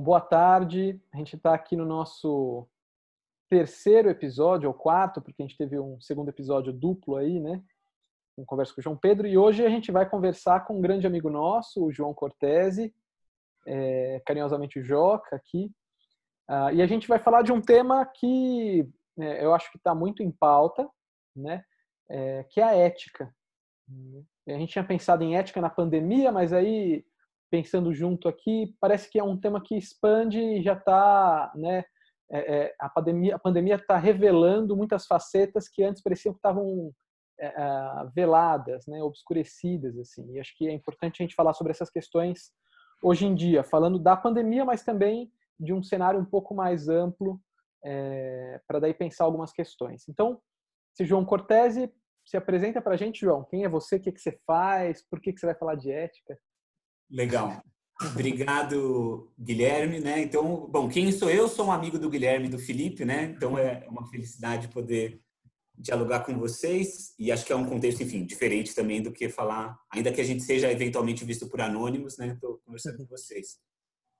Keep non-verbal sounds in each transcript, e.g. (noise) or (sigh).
Bom, boa tarde. A gente está aqui no nosso terceiro episódio, ou quarto, porque a gente teve um segundo episódio duplo aí, né? Um conversa com o João Pedro. E hoje a gente vai conversar com um grande amigo nosso, o João Cortese, é, carinhosamente o Joca aqui. Uh, e a gente vai falar de um tema que é, eu acho que está muito em pauta, né? É, que é a ética. A gente tinha pensado em ética na pandemia, mas aí pensando junto aqui, parece que é um tema que expande e já está, né? É, é, a pandemia a pandemia está revelando muitas facetas que antes pareciam que estavam é, é, veladas, né, obscurecidas assim. E acho que é importante a gente falar sobre essas questões hoje em dia, falando da pandemia, mas também de um cenário um pouco mais amplo é, para daí pensar algumas questões. Então, se João Cortese se apresenta para a gente, João. Quem é você? O que, que você faz? Por que, que você vai falar de ética? Legal. Obrigado, Guilherme, né? Então, bom, quem sou eu? Sou um amigo do Guilherme e do Felipe, né? Então é uma felicidade poder dialogar com vocês e acho que é um contexto, enfim, diferente também do que falar, ainda que a gente seja eventualmente visto por anônimos, né? Estou conversando com vocês.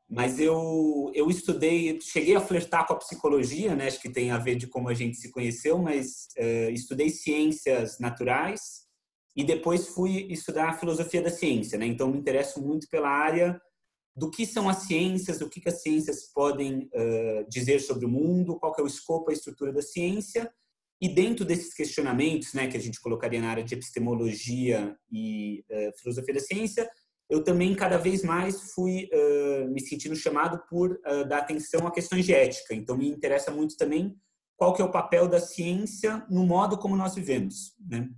Mas eu eu estudei, cheguei a flertar com a psicologia, né? Acho que tem a ver de como a gente se conheceu, mas é, estudei ciências naturais e depois fui estudar filosofia da ciência, né? Então me interesso muito pela área do que são as ciências, o que, que as ciências podem uh, dizer sobre o mundo, qual é o escopo, a estrutura da ciência. E dentro desses questionamentos, né, que a gente colocaria na área de epistemologia e uh, filosofia da ciência, eu também cada vez mais fui uh, me sentindo chamado por dar atenção a questões de ética. Então me interessa muito também qual que é o papel da ciência no modo como nós vivemos, né?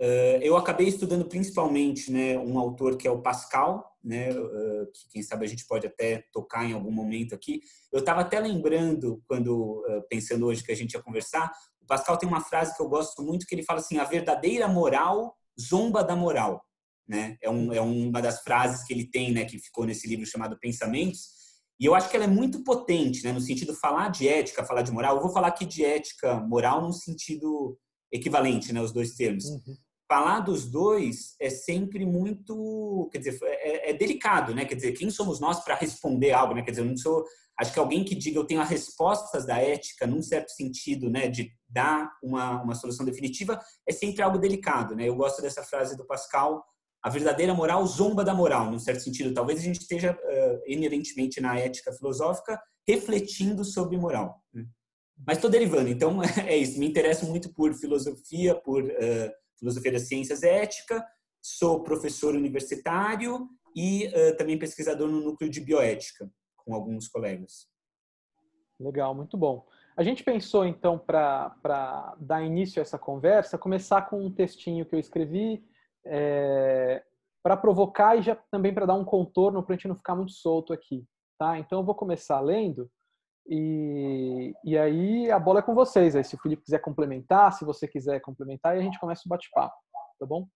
Eh, eu acabei estudando principalmente né, um autor que é o Pascal, né, eh, que quem sabe a gente pode até tocar em algum momento aqui. Eu estava até lembrando, quando eh, pensando hoje que a gente ia conversar, o Pascal tem uma frase que eu gosto muito, que ele fala assim, a verdadeira moral zomba da moral. Né? É, um, é uma das frases que ele tem, né, que ficou nesse livro chamado Pensamentos, e eu acho que ela é muito potente, né, no sentido de falar de ética, falar de moral. Eu vou falar aqui de ética moral num sentido equivalente, né, os dois termos. Uhum falar dos dois é sempre muito, quer dizer, é, é delicado, né? Quer dizer, quem somos nós para responder algo, né? Quer dizer, eu não sou, acho que alguém que diga eu tenho as respostas da ética num certo sentido, né, de dar uma, uma solução definitiva, é sempre algo delicado, né? Eu gosto dessa frase do Pascal, a verdadeira moral zomba da moral, num certo sentido. Talvez a gente esteja uh, inerentemente na ética filosófica refletindo sobre moral. Né? Mas estou derivando, então (laughs) é isso. Me interesso muito por filosofia, por uh, filosofia das ciências ética, sou professor universitário e uh, também pesquisador no núcleo de bioética, com alguns colegas. Legal, muito bom. A gente pensou, então, para dar início a essa conversa, começar com um textinho que eu escrevi é, para provocar e já também para dar um contorno para a gente não ficar muito solto aqui. Tá? Então, eu vou começar lendo e, e aí a bola é com vocês. Aí, se o Felipe quiser complementar, se você quiser complementar, e a gente começa o bate-papo, tá bom?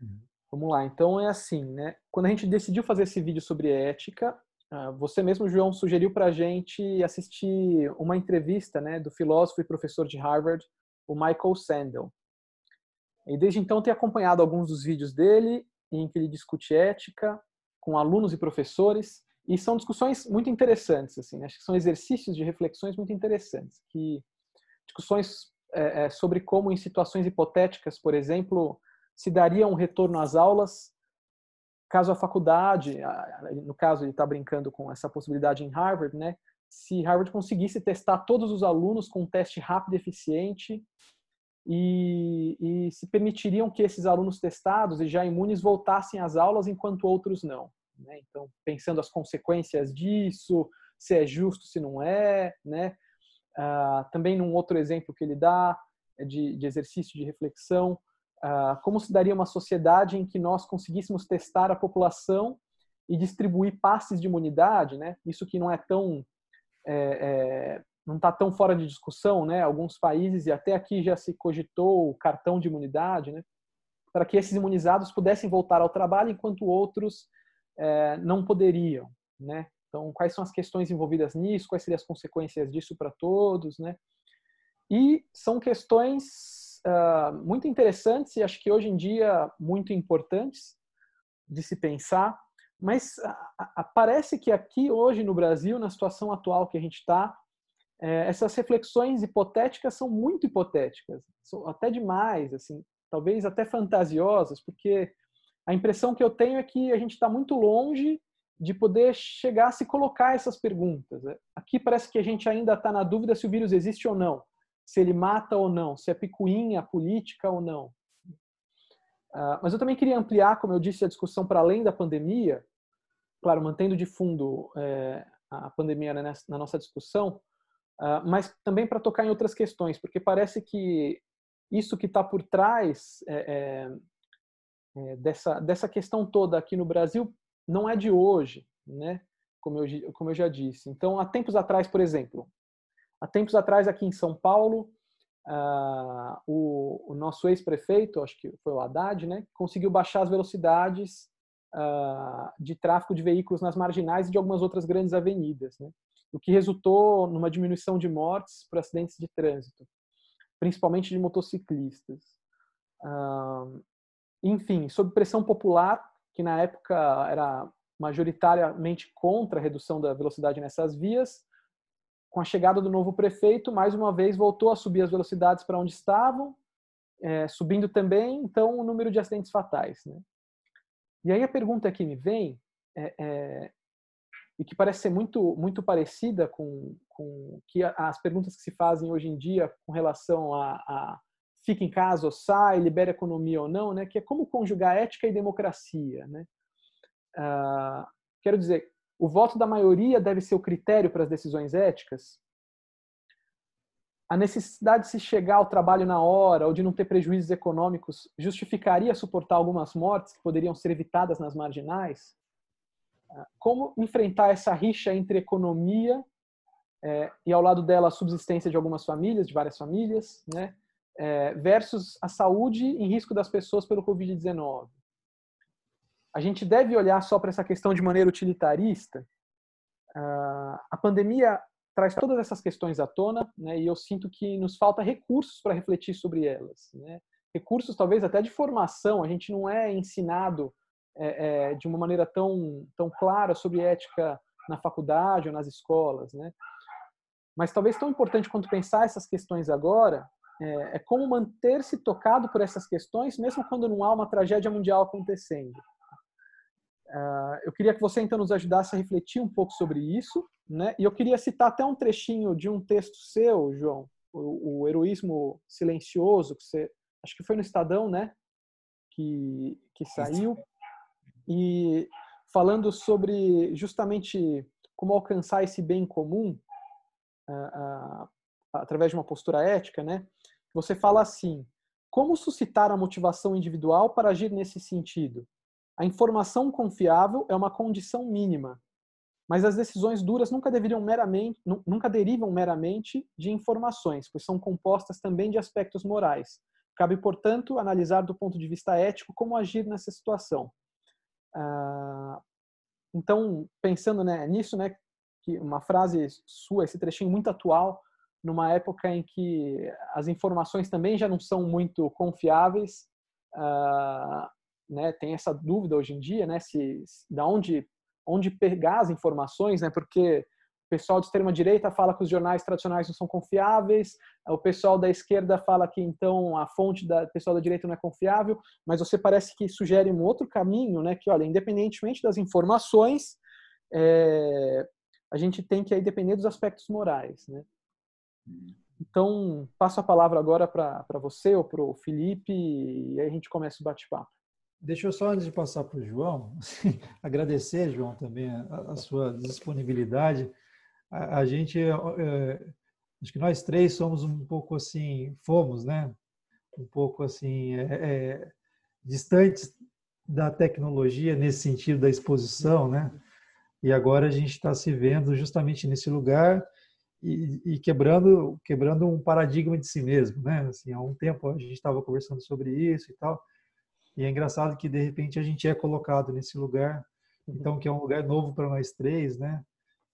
Uhum. Vamos lá. Então é assim, né? Quando a gente decidiu fazer esse vídeo sobre ética, ah, você mesmo, João, sugeriu para a gente assistir uma entrevista, né, do filósofo e professor de Harvard, o Michael Sandel. E desde então tenho acompanhado alguns dos vídeos dele em que ele discute ética com alunos e professores e são discussões muito interessantes, assim, né? acho que são exercícios de reflexões muito interessantes, que discussões é, é, sobre como em situações hipotéticas, por exemplo, se daria um retorno às aulas caso a faculdade, no caso ele está brincando com essa possibilidade em Harvard, né? Se Harvard conseguisse testar todos os alunos com um teste rápido e eficiente e, e se permitiriam que esses alunos testados e já imunes voltassem às aulas enquanto outros não. Né? Então, pensando as consequências disso, se é justo, se não é, né? Ah, também num outro exemplo que ele dá é de, de exercício de reflexão, ah, como se daria uma sociedade em que nós conseguíssemos testar a população e distribuir passes de imunidade, né? Isso que não é tão é, é, não está tão fora de discussão, né? Alguns países e até aqui já se cogitou o cartão de imunidade, né? Para que esses imunizados pudessem voltar ao trabalho enquanto outros é, não poderiam, né? Então, quais são as questões envolvidas nisso? Quais seriam as consequências disso para todos, né? E são questões uh, muito interessantes e acho que hoje em dia muito importantes de se pensar, Mas a, a, parece que aqui hoje no Brasil, na situação atual que a gente está, é, essas reflexões hipotéticas são muito hipotéticas, são até demais, assim, talvez até fantasiosas, porque a impressão que eu tenho é que a gente está muito longe de poder chegar a se colocar essas perguntas. Aqui parece que a gente ainda está na dúvida se o vírus existe ou não, se ele mata ou não, se é picuinha política ou não. Uh, mas eu também queria ampliar, como eu disse, a discussão para além da pandemia, claro, mantendo de fundo é, a pandemia né, na nossa discussão, uh, mas também para tocar em outras questões, porque parece que isso que está por trás é, é, dessa, dessa questão toda aqui no Brasil não é de hoje, né? Como eu, como eu já disse. Então, há tempos atrás, por exemplo, há tempos atrás aqui em São Paulo, uh, o, o, nosso ex-prefeito, acho que foi o Haddad, né, conseguiu baixar as velocidades uh, de tráfego de veículos nas marginais e de algumas outras grandes avenidas, né, o que resultou numa diminuição de mortes por acidentes de trânsito, principalmente de motociclistas. Uh, enfim, sob pressão popular, que na época era majoritariamente contra a redução da velocidade nessas vias, com a chegada do novo prefeito, mais uma vez voltou a subir as velocidades para onde estavam, é, subindo também, então, o número de acidentes fatais. Né? E aí a pergunta que me vem, é, é, e que parece ser muito, muito parecida com, com que as perguntas que se fazem hoje em dia com relação a, a fica em casa ou sai, libera economia ou não, né? que é como conjugar ética e democracia. Né? Ah, quero dizer, o voto da maioria deve ser o critério para as decisões éticas? A necessidade de se chegar ao trabalho na hora ou de não ter prejuízos econômicos justificaria suportar algumas mortes que poderiam ser evitadas nas marginais? Ah, como enfrentar essa rixa entre economia é, e ao lado dela a subsistência de algumas famílias, de várias famílias, né, é, versus a saúde em risco das pessoas pelo Covid-19? a gente deve olhar só para essa questão de maneira utilitarista. Uh, a pandemia traz todas essas questões à tona, né, e eu sinto que nos falta recursos para refletir sobre elas. Né? Recursos, talvez até de formação. A gente não é ensinado é, é, de uma maneira tão, tão clara sobre ética na faculdade ou nas escolas. Né? Mas talvez tão importante quanto pensar essas questões agora é, é como manter-se tocado por essas questões, mesmo quando não há uma tragédia mundial acontecendo. Uh, eu queria que você então nos ajudasse a refletir um pouco sobre isso, né? E eu queria citar até um trechinho de um texto seu, João, o, o heroísmo silencioso que você, acho que foi no Estadão, né? Que que saiu e falando sobre justamente como alcançar esse bem comum uh, uh, através de uma postura ética, né? Você fala assim: como suscitar a motivação individual para agir nesse sentido? A informação confiável é uma condição mínima, mas as decisões duras nunca meramente, nunca derivam meramente de informações, pois são compostas também de aspectos morais. Cabe, portanto, analisar do ponto de vista ético como agir nessa situação. Ah, então, pensando né, nisso, né, que uma frase sua, esse trechinho muito atual, numa época em que as informações também já não são muito confiáveis, ah, né, tem essa dúvida hoje em dia, né, se, da onde onde pegar as informações, né, porque o pessoal de extrema direita fala que os jornais tradicionais não são confiáveis, o pessoal da esquerda fala que então a fonte da pessoal da direita não é confiável, mas você parece que sugere um outro caminho, né, que olha, independentemente das informações, é, a gente tem que aí depender dos aspectos morais, né? Então, passo a palavra agora para você ou para o Felipe e aí a gente começa o bate-papo. Deixa eu só, antes de passar para o João, (laughs) assim, agradecer, João, também a, a sua disponibilidade. A, a gente, é, acho que nós três somos um pouco assim, fomos, né? Um pouco assim, é, é, distantes da tecnologia nesse sentido da exposição, né? E agora a gente está se vendo justamente nesse lugar e, e, quebrando quebrando um paradigma de si mesmo, né? Assim, há um tempo a gente estava conversando sobre isso e tal e é engraçado que de repente a gente é colocado nesse lugar, uhum. então que é um lugar novo para nós três, né?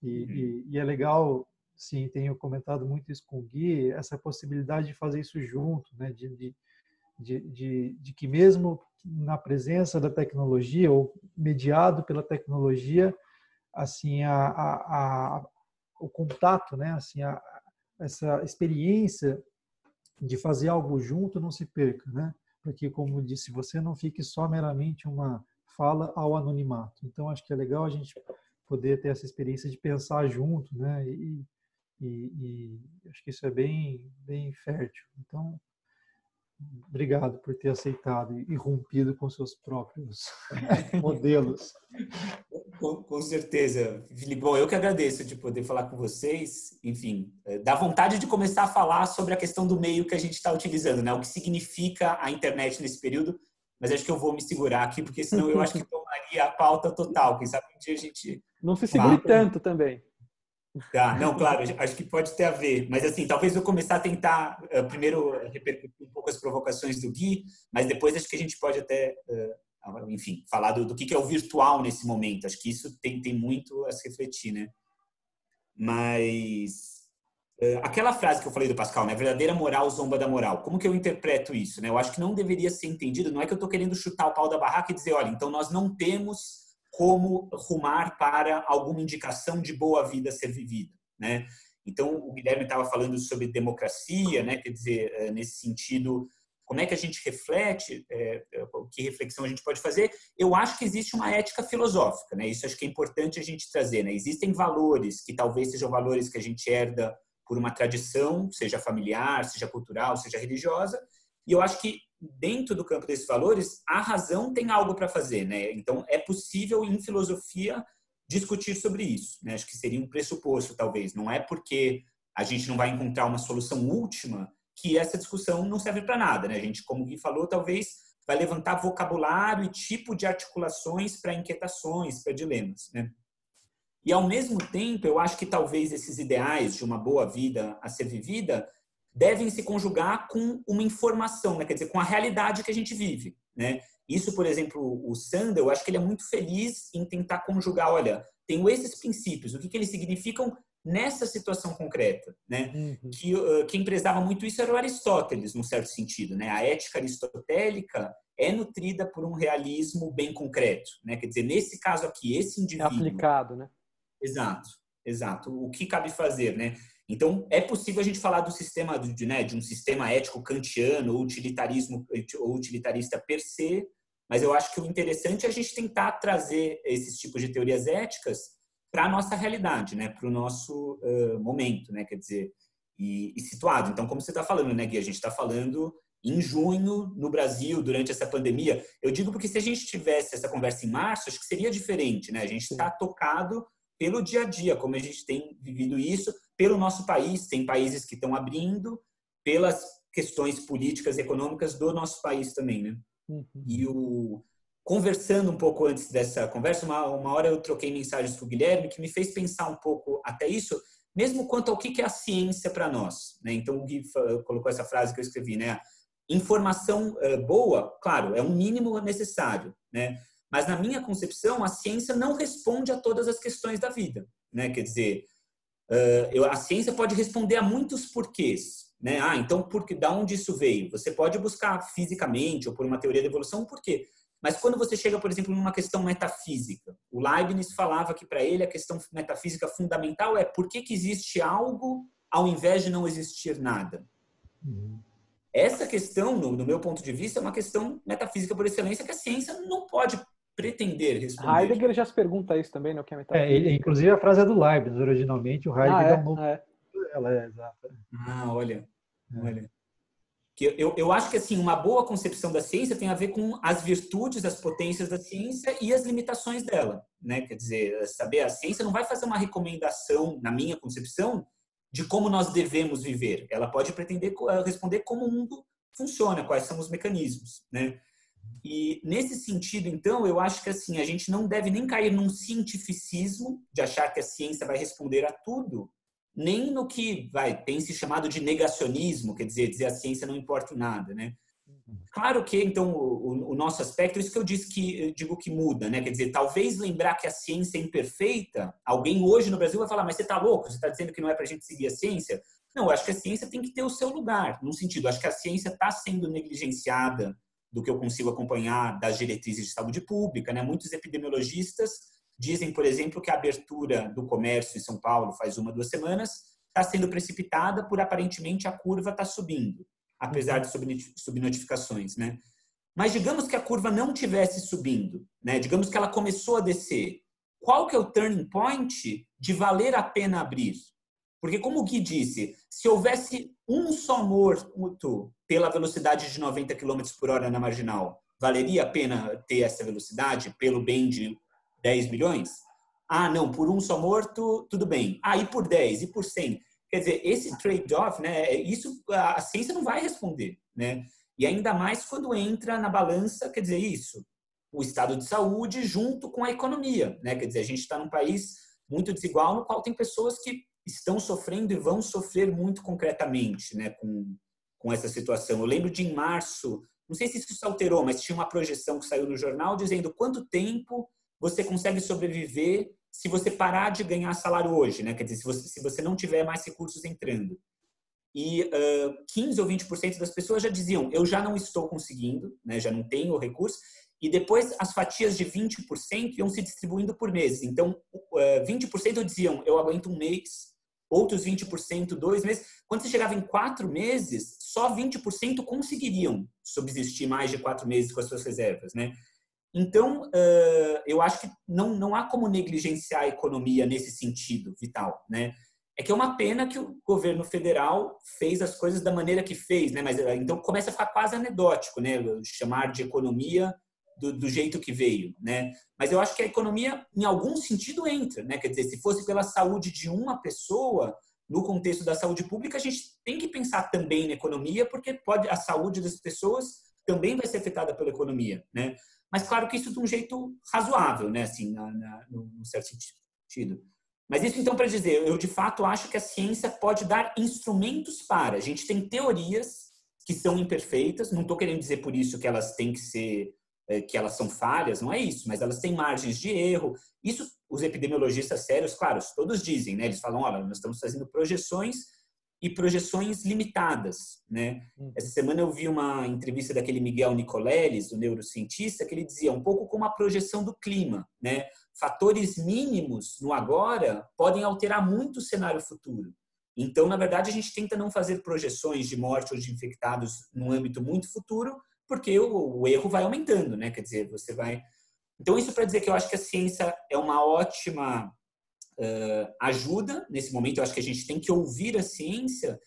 E, uhum. e, e, é legal, sim, tenho comentado muito isso com o Gui, essa possibilidade de fazer isso junto, né? De, de, de, de, de que mesmo na presença da tecnologia ou mediado pela tecnologia, assim a, a, a o contato, né? Assim a, essa experiência de fazer algo junto não se perca, né? Porque como disse, você não fique só meramente uma fala ao anonimato. Então acho que é legal a gente poder ter essa experiência de pensar junto, né? E, e, e acho que isso é bem bem fértil. Então Obrigado por ter aceitado e rompido com seus próprios (laughs) modelos. Com, com, certeza, Felipe. Bom, eu que agradeço de poder falar com vocês. Enfim, é, dá vontade de começar a falar sobre a questão do meio que a gente está utilizando, né? O que significa a internet nesse período. Mas acho que eu vou me segurar aqui, porque senão eu acho que (laughs) tomaria a pauta total. Quem sabe um dia a gente. Não se segure tanto também. Tá, não, claro, acho que pode ter a ver. Mas, assim, talvez eu começar a tentar, uh, primeiro, repercutir um pouco as provocações do Gui, mas depois acho que a gente pode até, uh, enfim, falar do, do, que é o virtual nesse momento. Acho que isso tem, tem muito a se refletir, né? Mas, uh, aquela frase que eu falei do Pascal, né? Verdadeira moral zomba da moral. Como que eu interpreto isso, né? Eu acho que não deveria ser entendido, não é que eu estou querendo chutar o pau da barraca e dizer, olha, então nós não temos como rumar para alguma indicação de boa vida ser vivida, né? Então, o Guilherme estava falando sobre democracia, né? Quer dizer, eh, nesse sentido, como é que a gente reflete, é, que reflexão a gente pode fazer? Eu acho que existe uma ética filosófica, né? Isso acho que é importante a gente trazer, né? Existem valores que talvez sejam valores que a gente herda por uma tradição, seja familiar, seja cultural, seja religiosa, e eu acho que dentro do campo desses valores, a razão tem algo para fazer, né? Então, é possível em filosofia discutir sobre isso, né? Acho que seria um pressuposto, talvez. Não é porque a gente não vai encontrar uma solução última que essa discussão não serve para nada, né? A gente, como o Gui falou, talvez vai levantar vocabulário e tipo de articulações para inquietações, para dilemas, né? E ao mesmo tempo, eu acho que talvez esses ideais de uma boa vida a ser vivida devem se conjugar com uma informação, né? quer dizer, com a realidade que a gente vive. Né? Isso, por exemplo, o Sander, eu acho que ele é muito feliz em tentar conjugar, olha, tenho esses princípios, o que, que eles significam nessa situação concreta, né? Uhum. Que uh, quem prezava muito isso era o Aristóteles, num certo sentido, né? A ética aristotélica é nutrida por um realismo bem concreto, né? Quer dizer, nesse caso aqui, esse indivíduo é aplicado, né? Exato, exato. O que cabe fazer, né? Então, é possível a gente falar do sistema de, né, de um sistema ético kantiano ou utilitarismo ou utilitarista per se, mas eu acho que o interessante é a gente tentar trazer esses tipos de teorias éticas para a nossa realidade, né, para o nosso uh, momento, né, quer dizer, e, e situado. Então, como você está falando, né, Gui, a gente está falando em junho no Brasil durante essa pandemia. Eu digo porque se a gente tivesse essa conversa em março, acho que seria diferente, né? A gente está tocado pelo dia a dia, como a gente tem vivido isso pelo nosso país, tem países que estão abrindo, pelas questões políticas e econômicas do nosso país também, né? Uhum. E o conversando um pouco antes dessa conversa, uma, uma hora eu troquei mensagens com o Guilherme que me fez pensar um pouco até isso, mesmo quanto ao que é a ciência para nós, né? Então o Gui colocou essa frase que eu escrevi, né? Informação boa, claro, é um mínimo necessário, né? Mas na minha concepção, a ciência não responde a todas as questões da vida, né? Quer dizer, uh, a ciência pode responder a muitos porquês. Né? Ah, então, porque, da onde isso veio? Você pode buscar fisicamente ou por uma teoria da evolução um porquê. Mas quando você chega, por exemplo, numa questão metafísica, o Leibniz falava que para ele a questão metafísica fundamental é por que, que existe algo ao invés de não existir nada. Uhum. Essa questão, no, no, meu ponto de vista, é uma questão metafísica por excelência que a ciência não pode pretender responder. Heidegger já se pergunta isso também, não né, que é. É, ele, inclusive a frase é do Leibniz, originalmente, o Heidegger ah, é? dá um é. Ela é exata. Ah, olha, é. olha. Que eu, eu acho que assim uma boa concepção da ciência tem a ver com as virtudes, as potências da ciência e as limitações dela, né? Quer dizer, saber a ciência não vai fazer uma recomendação, na minha concepção, de como nós devemos viver. Ela pode pretender responder como o mundo funciona, quais são os mecanismos, né? E nesse sentido, então, eu acho que assim, a gente não deve nem cair num cientificismo de achar que a ciência vai responder a tudo, nem no que vai tem se chamado de negacionismo, quer dizer, dizer a ciência não importa em nada, né? Claro que então o, o, nosso aspecto, isso que eu disse que eu digo que muda, né? Quer dizer, talvez lembrar que a ciência é imperfeita, alguém hoje no Brasil vai falar, mas você está louco? Você está dizendo que não é para a gente seguir a ciência? Não, eu acho que a ciência tem que ter o seu lugar, num sentido, acho que a ciência está sendo negligenciada do que eu consigo acompanhar das diretrizes de saúde pública. Né? Muitos epidemiologistas dizem, por exemplo, que a abertura do comércio em São Paulo faz uma, duas semanas está sendo precipitada por aparentemente a curva está subindo, apesar de subnotificações. Né? Mas digamos que a curva não tivesse subindo, né? digamos que ela começou a descer. Qual que é o turning point de valer a pena abrir? Porque, como o Gui disse, se houvesse um só morto pela velocidade de 90 km por hora na marginal, valeria a pena ter essa velocidade pelo bem de 10 milhões? Ah, não, por um só morto, tudo bem. Ah, e por 10, e por 100? Quer dizer, esse trade-off, né, isso a ciência não vai responder, né? E ainda mais quando entra na balança, quer dizer, isso, o estado de saúde junto com a economia, né? Quer dizer, a gente está num país muito desigual no qual tem pessoas que estão sofrendo e vão sofrer muito concretamente né, com, com essa situação. Eu lembro de em março, não sei se isso se alterou, mas tinha uma projeção que saiu no jornal dizendo quanto tempo você consegue sobreviver se você parar de ganhar salário hoje, né? Quer dizer, se você, se você não tiver mais recursos entrando. E uh, 15 ou 20% das pessoas já diziam, eu já não estou conseguindo, né? já não tenho recurso. E depois as fatias de 20% iam se distribuindo por meses. Então, uh, 20% diziam, eu aguento um mês, outros 20% dois meses. Quando você chegava em quatro meses, só 20% conseguiriam subsistir mais de quatro meses com as suas reservas, né? Então, eu acho que não, não há como negligenciar a economia nesse sentido vital, né? É que é uma pena que o governo federal fez as coisas da maneira que fez, né? Mas então começa a ficar quase anedótico, né? Chamar de economia do, do, jeito que veio, né? Mas eu acho que a economia, em algum sentido, entra, né? Quer dizer, se fosse pela saúde de uma pessoa, no contexto da saúde pública, a gente tem que pensar também na economia, porque pode a saúde das pessoas também vai ser afetada pela economia, né? Mas claro que isso de um jeito razoável, né? Assim, na, na, certo sentido. Mas isso então para dizer, eu de fato acho que a ciência pode dar instrumentos para. A gente tem teorias que são imperfeitas. Não estou querendo dizer por isso que elas têm que ser que elas são falhas, não é isso, mas elas têm margens de erro. Isso os epidemiologistas sérios, claro, todos dizem, né? Eles falam, olha, nós estamos fazendo projeções e projeções limitadas, né? Uhum. Essa semana eu vi uma entrevista daquele Miguel Nicoleles, o neurocientista, que ele dizia um pouco como a projeção do clima, né? Fatores mínimos no agora podem alterar muito o cenário futuro. Então, na verdade, a gente tenta não fazer projeções de morte ou de infectados num âmbito muito futuro, porque o, o erro vai aumentando, né? Quer dizer, você vai. Então, isso para dizer que eu acho que a ciência é uma ótima uh, ajuda nesse momento. Eu acho que a gente tem que ouvir a ciência,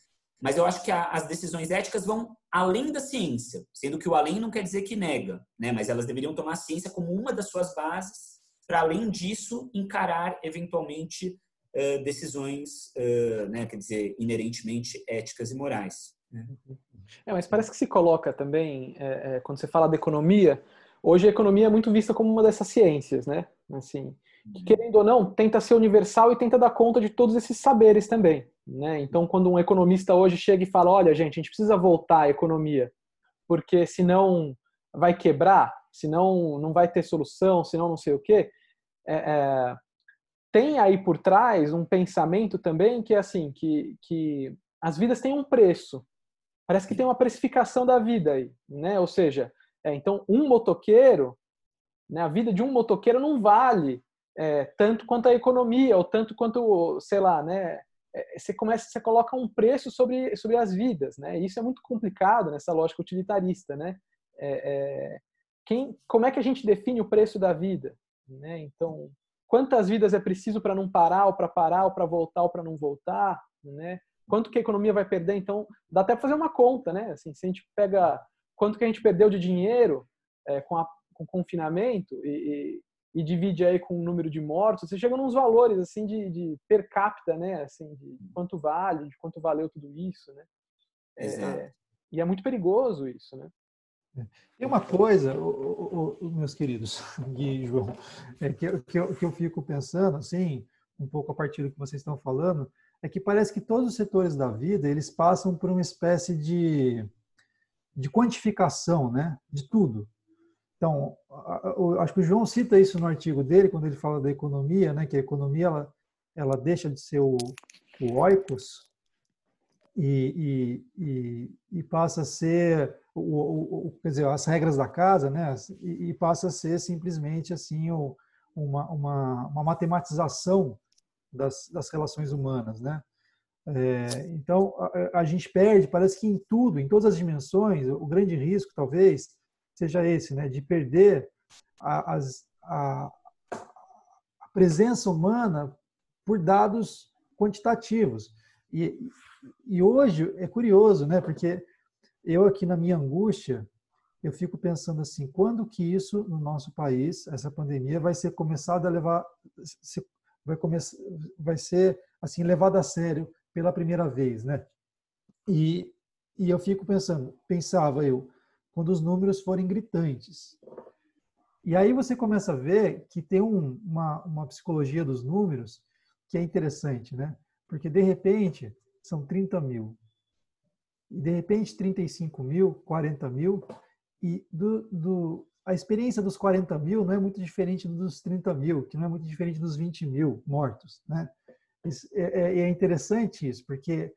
mas eu acho que a, as decisões éticas vão além da ciência, sendo que o além não quer dizer que nega, né? Mas elas deveriam tomar a ciência como uma das suas bases, para além disso encarar eventualmente uh, decisões, uh, né? Quer dizer, inerentemente éticas e morais. Né? Uhum. É, mas parece que se coloca também, é, é, quando você fala de economia, hoje a economia é muito vista como uma dessas ciências, né? Assim, que, querendo ou não, tenta ser universal e tenta dar conta de todos esses saberes também, né? Então, quando um economista hoje chega e fala, olha, gente, a gente precisa voltar à economia, porque senão vai quebrar, senão não vai ter solução, senão não sei o quê, é, é, tem aí por trás um pensamento também que é assim, que, que as vidas têm um preço, Parece que tem uma precificação da vida aí, né? Ou seja, é, então um motoqueiro, né, a vida de um motoqueiro não vale é, tanto quanto a economia ou tanto quanto, sei lá, né? É, você começa, você coloca um preço sobre sobre as vidas, né? Isso é muito complicado nessa lógica utilitarista, né? É, é, quem, como é que a gente define o preço da vida, né? Então, quantas vidas é preciso para não parar ou para parar ou para voltar ou para não voltar, né? Quanto que a economia vai perder. Então, dá até para fazer uma conta, né? Assim, se a gente pega quanto que a gente perdeu de dinheiro é, com, a, com o confinamento e, e, e, divide aí com o número de mortos, você chega nos valores assim de, de per capita, né? Assim, de quanto vale, de quanto valeu tudo isso, né? É, Exato. e é muito perigoso isso, né? Tem uma coisa, meus queridos (laughs) Gui e João, é que, que, eu, que eu fico pensando, assim, um pouco a partir do que vocês estão falando, é que parece que todos os setores da vida eles passam por uma espécie de, de quantificação, né, de tudo. Então, acho que o João cita isso no artigo dele quando ele fala da economia, né, que a economia ela, ela deixa de ser o, o oikos e, e, e, passa a ser o, o, quer dizer, as regras da casa, né? E, e passa a ser simplesmente assim o, uma, uma, uma, matematização das, das relações humanas, né? É, então a, a, gente perde, parece que em tudo, em todas as dimensões, o grande risco talvez seja esse, né? De perder a, a, a presença humana por dados quantitativos. E, e hoje é curioso, né? Porque eu aqui na minha angústia, eu fico pensando assim, quando que isso no nosso país, essa pandemia vai ser começada a levar vai começar vai ser assim levada a sério pela primeira vez, né? E e eu fico pensando, pensava eu, quando os números forem gritantes. E aí você começa a ver que tem um, uma, uma psicologia dos números que é interessante, né? Porque de repente são 30 mil. E de repente 35 mil, 40 mil. E do, do, a experiência dos 40 mil não é muito diferente dos 30 mil, que não é muito diferente dos 20 mil mortos. Né? É, é, é interessante isso, porque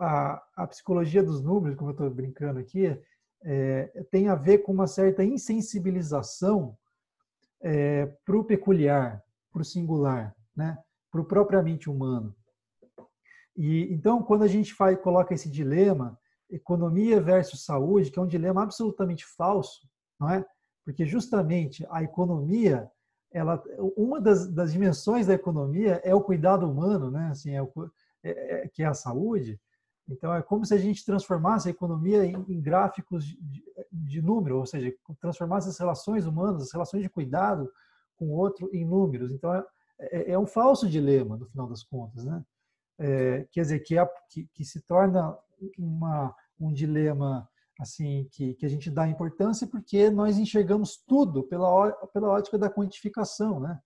a, a psicologia dos números, como eu estou brincando aqui, é, tem a ver com uma certa insensibilização é, para o peculiar, para o singular, né? para o propriamente humano. E então, quando a gente faz, coloca esse dilema, economia versus saúde, que é um dilema absolutamente falso, não é? Porque justamente a economia, ela, uma das, das dimensões da economia é o cuidado humano, né? Assim, é o, é, é, que é a saúde. Então, é como se a gente transformasse a economia em, em gráficos de, de, número, ou seja, transformasse as relações humanas, as relações de cuidado com o outro em números. Então, é, é, é um falso dilema, no final das contas, né? é, quer dizer, que, é, que, que, se torna uma, um dilema assim que, que a gente dá importância porque nós enxergamos tudo pela, pela ótica da quantificação, né?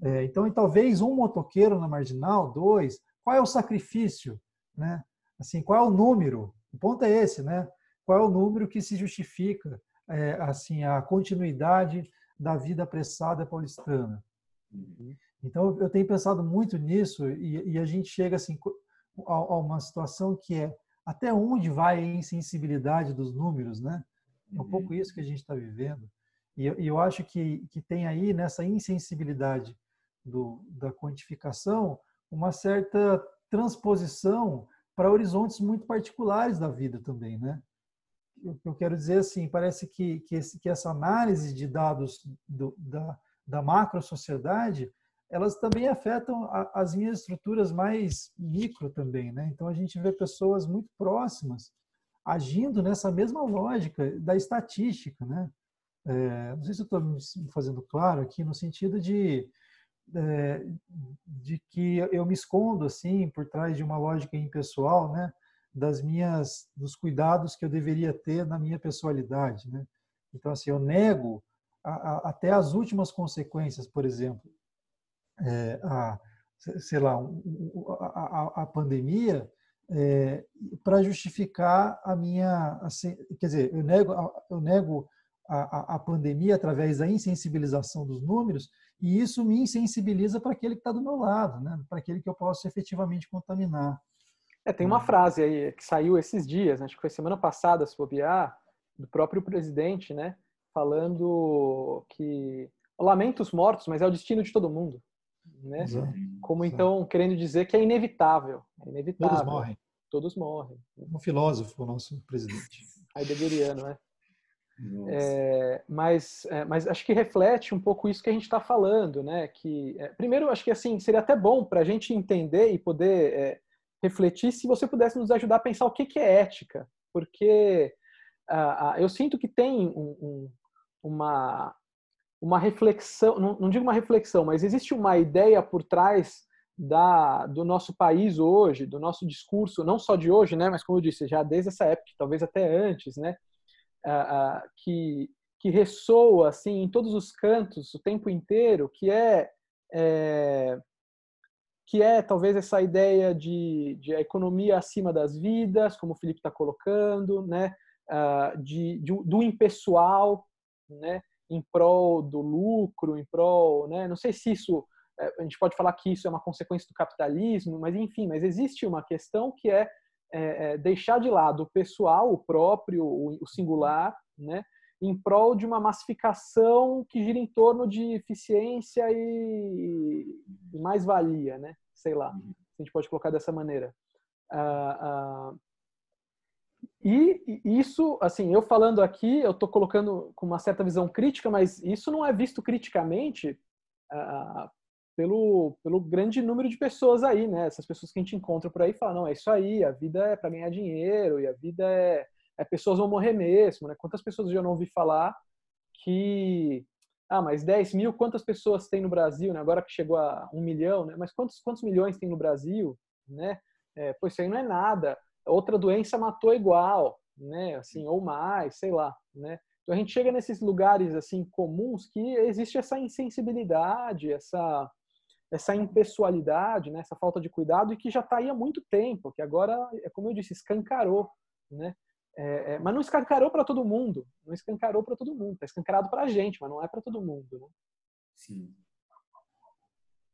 É, então, e talvez um motoqueiro na marginal, dois, qual é o sacrifício, né? Assim, qual é o número? O ponto é esse, né? Qual é o número que se justifica é, assim a continuidade da vida apressada paulistana? Uhum. Então, eu tenho pensado muito nisso e, e a gente chega assim, a, a, uma situação que é até onde vai a insensibilidade dos números, né? É um pouco isso que a gente está vivendo. E eu, e eu acho que, que tem aí nessa insensibilidade do, da quantificação uma certa transposição para horizontes muito particulares da vida também, né? Eu, eu quero dizer assim, parece que, que, esse, que essa análise de dados do, da, da macro sociedade elas também afetam as minhas estruturas mais micro também, né? Então a gente vê pessoas muito próximas agindo nessa mesma lógica da estatística, né? É, não sei se estou me fazendo claro aqui no sentido de é, de que eu me escondo assim por trás de uma lógica impessoal, né? Das minhas dos cuidados que eu deveria ter na minha pessoalidade, né? Então assim eu nego a, a, até as últimas consequências, por exemplo, é, a, sei lá, a, a pandemia é, para justificar a minha, assim, quer dizer, eu nego, eu nego a, a, pandemia através da insensibilização dos números e isso me insensibiliza para aquele que está do meu lado, né? para aquele que eu posso efetivamente contaminar. É, tem uma frase aí que saiu esses dias, acho que foi semana passada, se bobear, do próprio presidente, né? Falando que lamento os mortos, mas é o destino de todo mundo né? Exato. Como então querendo dizer que é inevitável, é inevitável. Todos morrem. Todos morrem. Um filósofo, o nosso presidente. (laughs) Heideggeriano, né? É, mas, é, mas acho que reflete um pouco isso que a gente está falando, né? Que é, primeiro acho que assim seria até bom para a gente entender e poder é, refletir se você pudesse nos ajudar a pensar o que, que é ética, porque eu sinto que tem um, um, uma uma reflexão, não, não, digo uma reflexão, mas existe uma ideia por trás da, do nosso país hoje, do nosso discurso, não só de hoje, né, mas como eu disse, já desde essa época, talvez até antes, né, que, que ressoa assim em todos os cantos o tempo inteiro, que é, é que é talvez essa ideia de, de a economia acima das vidas, como o Felipe está colocando, né, de, de, do impessoal, né, em prol do lucro, em prol, né? Não sei se isso é, a gente pode falar que isso é uma consequência do capitalismo, mas enfim, mas existe uma questão que é é, é, deixar de lado o pessoal, o próprio, o, singular, né? em prol de uma massificação que gira em torno de eficiência e, e mais-valia, né? Sei lá, uhum. a gente pode colocar dessa maneira. Uh, uh, e isso, assim, eu falando aqui, eu estou colocando com uma certa visão crítica, mas isso não é visto criticamente uh, pelo, pelo grande número de pessoas aí, né? Essas pessoas que a gente encontra por aí falam, não, é isso aí, a vida é para ganhar dinheiro e a vida é é, pessoas vão morrer mesmo, né? Quantas pessoas eu não ouvi falar que ah, mas 10 mil, quantas pessoas tem no Brasil, né? Agora que chegou a um milhão, né? Mas quantos, quantos milhões tem no Brasil, né? É, pois isso aí não é nada. Outra doença matou igual, né? Assim, ou mais, sei lá, né? Então a gente chega nesses lugares assim comuns que existe essa insensibilidade, essa essa impessoalidade, né? Essa falta de cuidado e que já está aí há muito tempo, que agora, é como eu disse, escancarou, né? É, é, mas não escancarou para todo mundo. Não escancarou para todo mundo. Está escancarado para a gente, mas não é para todo mundo. Né? Sim.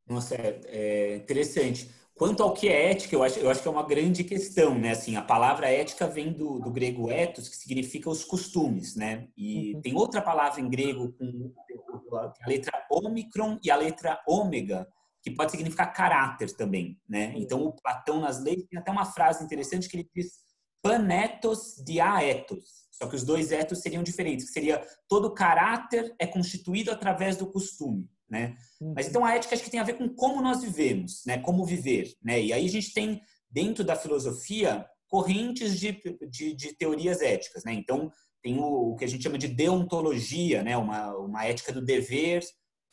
Nossa, é, é, interessante. Quanto ao que é ética, eu acho, eu acho que é uma grande questão, né? Assim, a palavra ética vem do, do grego ethos, que significa os costumes, né? E uhum. tem outra palavra em grego com a letra omicron e a letra ômega, que pode significar caráter também, né? Então, o Platão nas leis tem até uma frase interessante que ele diz panetos de aetos. Só que os dois etos seriam diferentes, que seria todo caráter é constituído através do costume, né? Uhum. Mas então a ética acho que tem a ver com como nós vivemos, né? Como viver, né? E aí a gente tem dentro da filosofia correntes de, de, de teorias éticas, né? Então tem o, o, que a gente chama de deontologia, né? Uma, uma ética do dever,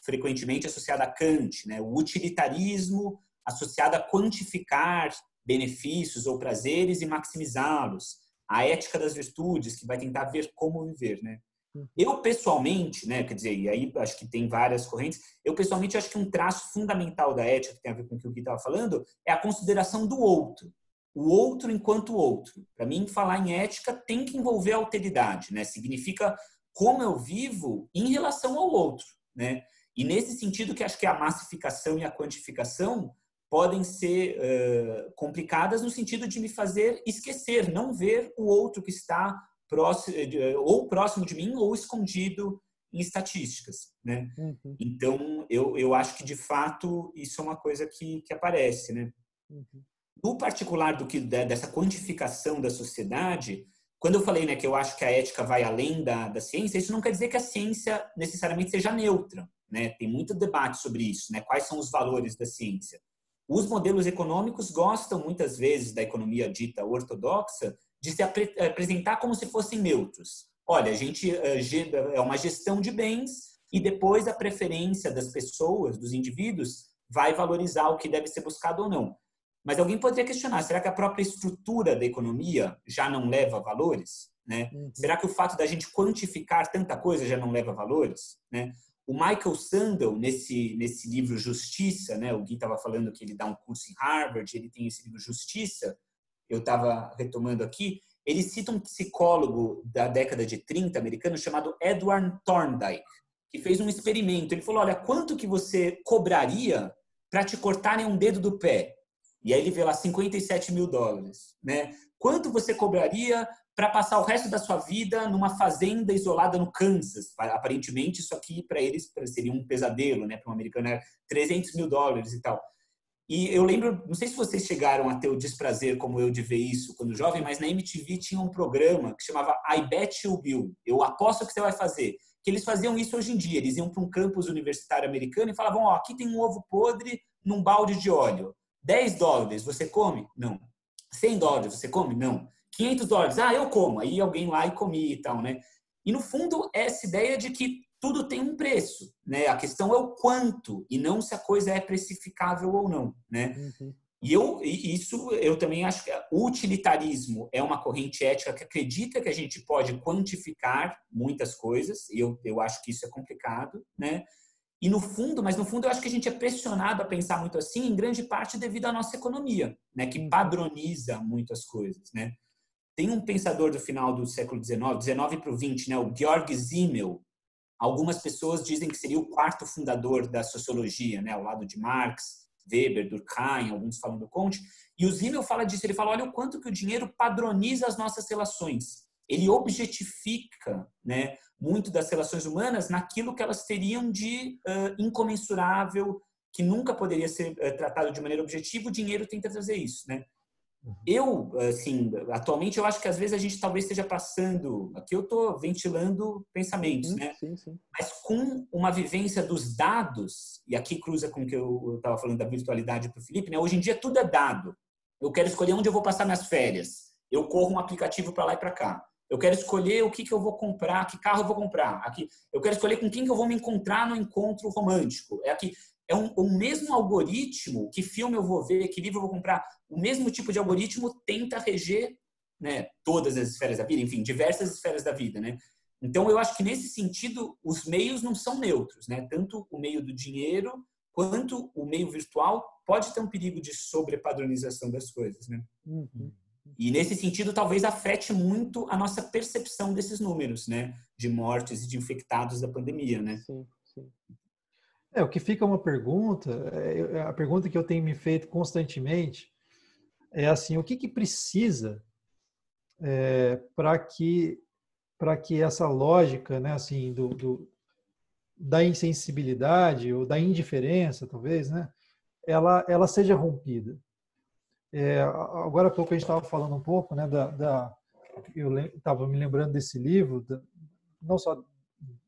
frequentemente associada a Kant, né? O utilitarismo associado a quantificar benefícios ou prazeres e maximizá-los. A ética das virtudes, que vai tentar ver como viver, né? Uhum. Eu pessoalmente, né, quer dizer, e aí acho que tem várias correntes, eu pessoalmente acho que um traço fundamental da ética, que tem a ver com o que o Gui estava falando, é a consideração do outro. O outro enquanto outro. Para mim, falar em ética tem que envolver alteridade, né? Significa como eu vivo em relação ao outro, né? E nesse sentido que acho que a massificação e a quantificação podem ser uh, complicadas no sentido de me fazer esquecer, não ver o outro que está próximo, ou próximo de mim ou escondido em estatísticas, né? Uhum. Então, eu, eu acho que, de fato, isso é uma coisa que, que aparece, né? Uhum. No particular do que dessa quantificação da sociedade, quando eu falei né, que eu acho que a ética vai além da, da ciência, isso não quer dizer que a ciência necessariamente seja neutra, né? Tem muito debate sobre isso, né? Quais são os valores da ciência? Os modelos econômicos gostam muitas vezes da economia dita ortodoxa de se apresentar como se fossem neutros. Olha, a gente eh, é uma gestão de bens e depois a preferência das pessoas, dos indivíduos, vai valorizar o que deve ser buscado ou não. Mas alguém poderia questionar: será que a própria estrutura da economia já não leva valores? Né? Uhum. Será que o fato da gente quantificar tanta coisa já não leva valores? Né? O Michael Sandel, nesse, nesse livro Justiça, né, o Gui estava falando que ele dá um curso em Harvard, ele tem esse livro Justiça, eu estava retomando aqui, ele cita um psicólogo da década de 30 americano chamado Edward Thorndike, que fez um experimento. Ele falou, olha, quanto que você cobraria para te cortarem um dedo do pé? E aí ele vê lá 57 mil dólares, né? Quanto você cobraria para passar o resto da sua vida numa fazenda isolada no Kansas. Aparentemente, isso aqui para eles seria um pesadelo, né? Para um americano é 300 mil dólares e tal. E eu lembro, não sei se vocês chegaram a ter o desprazer como eu de ver isso quando jovem, mas na MTV tinha um programa que chamava I Bet You Will. Eu aposto que você vai fazer. Que eles faziam isso hoje em dia. Eles iam para um campus universitário americano e falavam: Ó, aqui tem um ovo podre num balde de óleo. 10 dólares, você come? Não. 100 dólares, você come? Não. 500 dólares, ah, eu como. Aí alguém lá e comi e tal, né? E no fundo, essa ideia de que tudo tem um preço, né? A questão é o quanto e não se a coisa é precificável ou não, né? Uhum. E eu, isso eu também acho que o utilitarismo é uma corrente ética que acredita que a gente pode quantificar muitas coisas, e eu, eu acho que isso é complicado, né? E no fundo, mas no fundo eu acho que a gente é pressionado a pensar muito assim, em grande parte devido à nossa economia, né? Que uhum. padroniza muitas coisas, né? Tem um pensador do final do século XIX, 19 para o 20, né, o Georg Simmel. Algumas pessoas dizem que seria o quarto fundador da sociologia, né, ao lado de Marx, Weber, Durkheim, alguns falam do Conte. E o Zimmel fala disso, ele fala, olha o quanto que o dinheiro padroniza as nossas relações. Ele objetifica né, muito das relações humanas naquilo que elas teriam de uh, incomensurável, que nunca poderia ser uh, tratado de maneira objetiva, o dinheiro tenta trazer isso, né? Uhum. Eu, assim, atualmente eu acho que às vezes a gente talvez esteja passando, aqui eu estou ventilando pensamentos, né? Sim, sim. Mas com uma vivência dos dados, e aqui cruza com o que eu estava falando da virtualidade para o Felipe, né? Hoje em dia tudo é dado. Eu quero escolher onde eu vou passar minhas férias. Eu corro um aplicativo para lá e para cá. Eu quero escolher o que, que eu vou comprar, que carro eu vou comprar. Aqui, eu quero escolher com quem que eu vou me encontrar no encontro romântico. É aqui é um, o mesmo algoritmo, que filme eu vou ver, que livro eu vou comprar, o mesmo tipo de algoritmo tenta reger né, todas as esferas da vida, enfim, diversas esferas da vida, né? Então, eu acho que nesse sentido, os meios não são neutros, né? Tanto o meio do dinheiro quanto o meio virtual pode ter um perigo de sobrepadronização das coisas, né? Uhum. E nesse sentido, talvez afete muito a nossa percepção desses números, né? De mortes e de infectados da pandemia, né? Sim, sim. É, o que fica uma pergunta, é, a pergunta que eu tenho me feito constantemente é assim, o que, que precisa é, para que para que essa lógica, né, assim, do, do, da insensibilidade ou da indiferença, talvez, né, ela ela seja rompida. É, agora há pouco a gente estava falando um pouco, né, da, da eu estava me lembrando desse livro, da, não só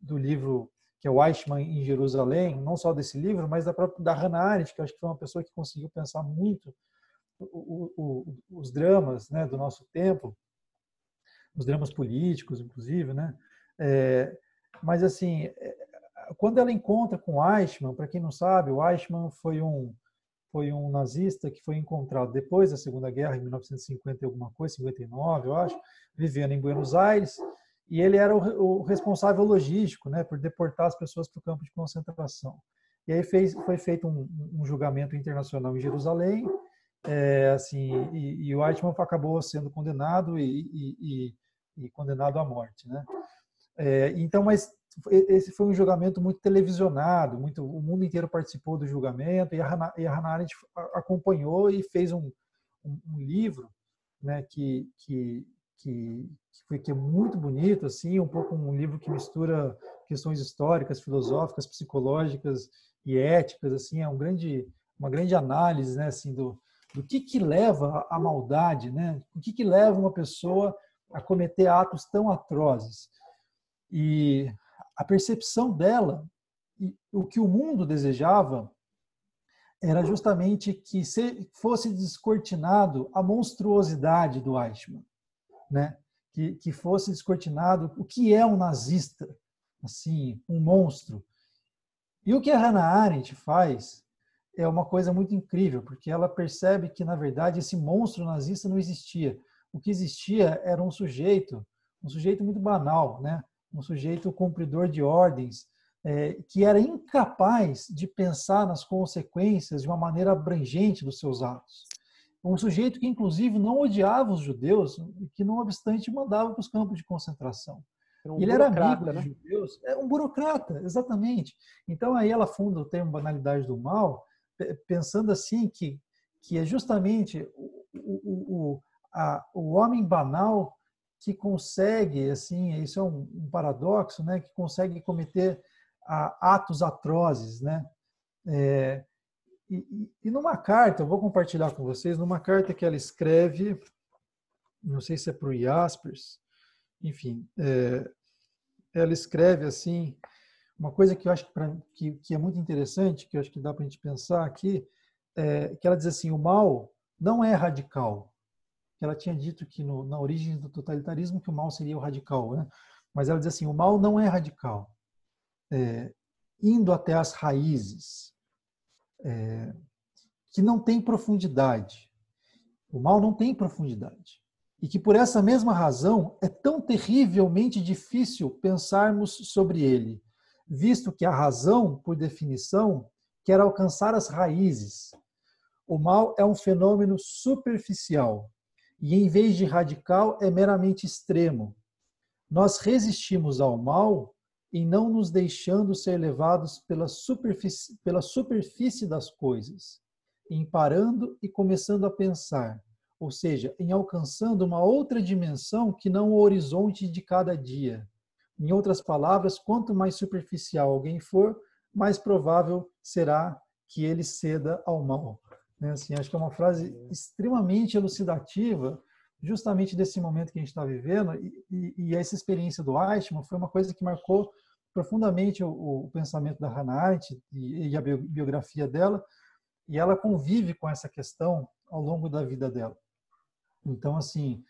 do livro que é o Eichmann em Jerusalém, não só desse livro, mas da própria da Hannah Arendt, que eu acho que foi uma pessoa que conseguiu pensar muito o, o, os dramas né, do nosso tempo, os dramas políticos, inclusive, né? É, mas assim, é, quando ela encontra com Eichmann, para quem não sabe, o Eichmann foi um foi um nazista que foi encontrado depois da Segunda Guerra, em 1950 e alguma coisa, 59, eu acho, vivendo em Buenos Aires, e ele era o, o responsável logístico, né, por deportar as pessoas para o campo de concentração. E aí fez, foi feito um, um julgamento internacional em Jerusalém, é, assim, e, e, o Eichmann acabou sendo condenado e, e, e condenado à morte, né? É, então, mas esse foi um julgamento muito televisionado, muito, o mundo inteiro participou do julgamento e a Hannah, e a Hannah Arendt acompanhou e fez um, um, um livro, né, que, que que, que, foi, que é muito bonito, assim, um pouco um livro que mistura questões históricas, filosóficas, psicológicas e éticas, assim, é um grande, uma grande análise, né, assim, do, do que que leva à maldade, né? O que que leva uma pessoa a cometer atos tão atrozes? E a percepção dela, e o que o mundo desejava, era justamente que fosse descortinado a monstruosidade do Eichmann né? Que, que fosse descortinado o que é um nazista, assim, um monstro. E o que a Hannah Arendt faz é uma coisa muito incrível, porque ela percebe que, na verdade, esse monstro nazista não existia. O que existia era um sujeito, um sujeito muito banal, né? um sujeito cumpridor de ordens, é, que era incapaz de pensar nas consequências de uma maneira abrangente dos seus atos um sujeito que, inclusive, não odiava os judeus, que, não obstante, mandava para os campos de concentração. Era um ele era amigo né? dos judeus, é um burocrata, exatamente. Então, aí ela funda o termo banalidade do mal, pensando assim que, que é justamente o, o, o, a, o homem banal que consegue, assim, isso é um, um paradoxo, né, que consegue cometer a, atos atrozes, né? É, e, e, numa carta, eu vou compartilhar com vocês, numa carta que ela escreve, não sei se é para o Jaspers, enfim, é, ela escreve assim, uma coisa que eu acho que, pra, que, que, é muito interessante, que eu acho que dá para a gente pensar aqui, é, que ela diz assim, o mal não é radical. Ela tinha dito que no, na origem do totalitarismo que o mal seria o radical, né? mas ela diz assim, o mal não é radical. É, indo até as raízes, é, que não tem profundidade. O mal não tem profundidade. E que por essa mesma razão é tão terrivelmente difícil pensarmos sobre ele, visto que a razão, por definição, quer alcançar as raízes. O mal é um fenômeno superficial e, em vez de radical, é meramente extremo. Nós resistimos ao mal e não nos deixando ser levados pela superfície, pela superfície das coisas. em parando e começando a pensar, ou seja, em alcançando uma outra dimensão que não o horizonte de cada dia. Em outras palavras, quanto mais superficial alguém for, mais provável será que ele ceda ao mal. Né? Assim, acho que é uma frase extremamente elucidativa, justamente desse momento que a gente está vivendo, e, e, e, essa experiência do Eichmann foi uma coisa que marcou profundamente o, o pensamento da Hannah Arendt e, e a biografia dela, e ela convive com essa questão ao longo da vida dela. Então, assim,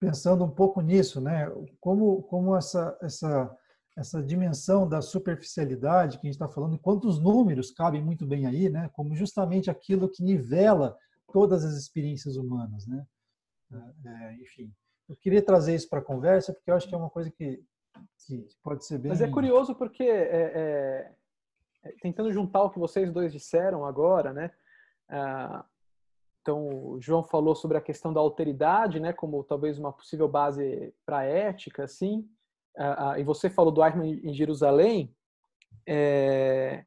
pensando um pouco nisso, né, como como essa essa essa dimensão da superficialidade que a gente está falando, quantos números cabem muito bem aí, né, como justamente aquilo que nivela todas as experiências humanas, né. É, é enfim, eu queria trazer isso para a conversa porque eu acho que é uma coisa que, que pode ser bem. Mas é curioso porque é, é, é tentando juntar o que vocês dois disseram agora, né? Ah, então, o João falou sobre a questão da alteridade, né, como talvez uma possível base para a ética, assim. e você falou do Eichmann em Jerusalém. É,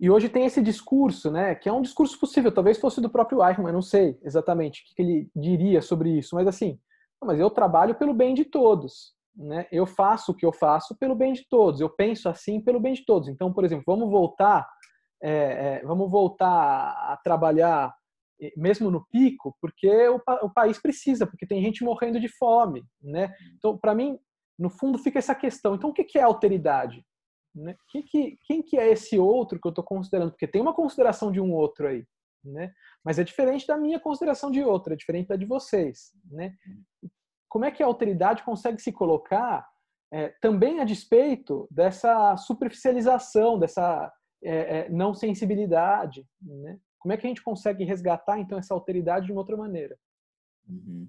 e hoje tem esse discurso, né, que é um discurso possível, talvez fosse do próprio Eichmann, não sei exatamente o que ele diria sobre isso, mas assim, mas eu trabalho pelo bem de todos, né? Eu faço o que eu faço pelo bem de todos, eu penso assim pelo bem de todos. Então, por exemplo, vamos voltar, é, é, vamos voltar a trabalhar mesmo no pico, porque o, o, país precisa, porque tem gente morrendo de fome, né? Então, para mim, no fundo, fica essa questão. Então, o que é alteridade? Né? Quem, que, quem que é esse outro que eu estou considerando? Porque tem uma consideração de um outro aí, né? Mas é diferente da minha consideração de outro, é diferente da de vocês, né? Como é que a alteridade consegue se colocar é, também a despeito dessa superficialização, dessa é, é, não sensibilidade, né? Como é que a gente consegue resgatar, então, essa alteridade de uma outra maneira? Uhum.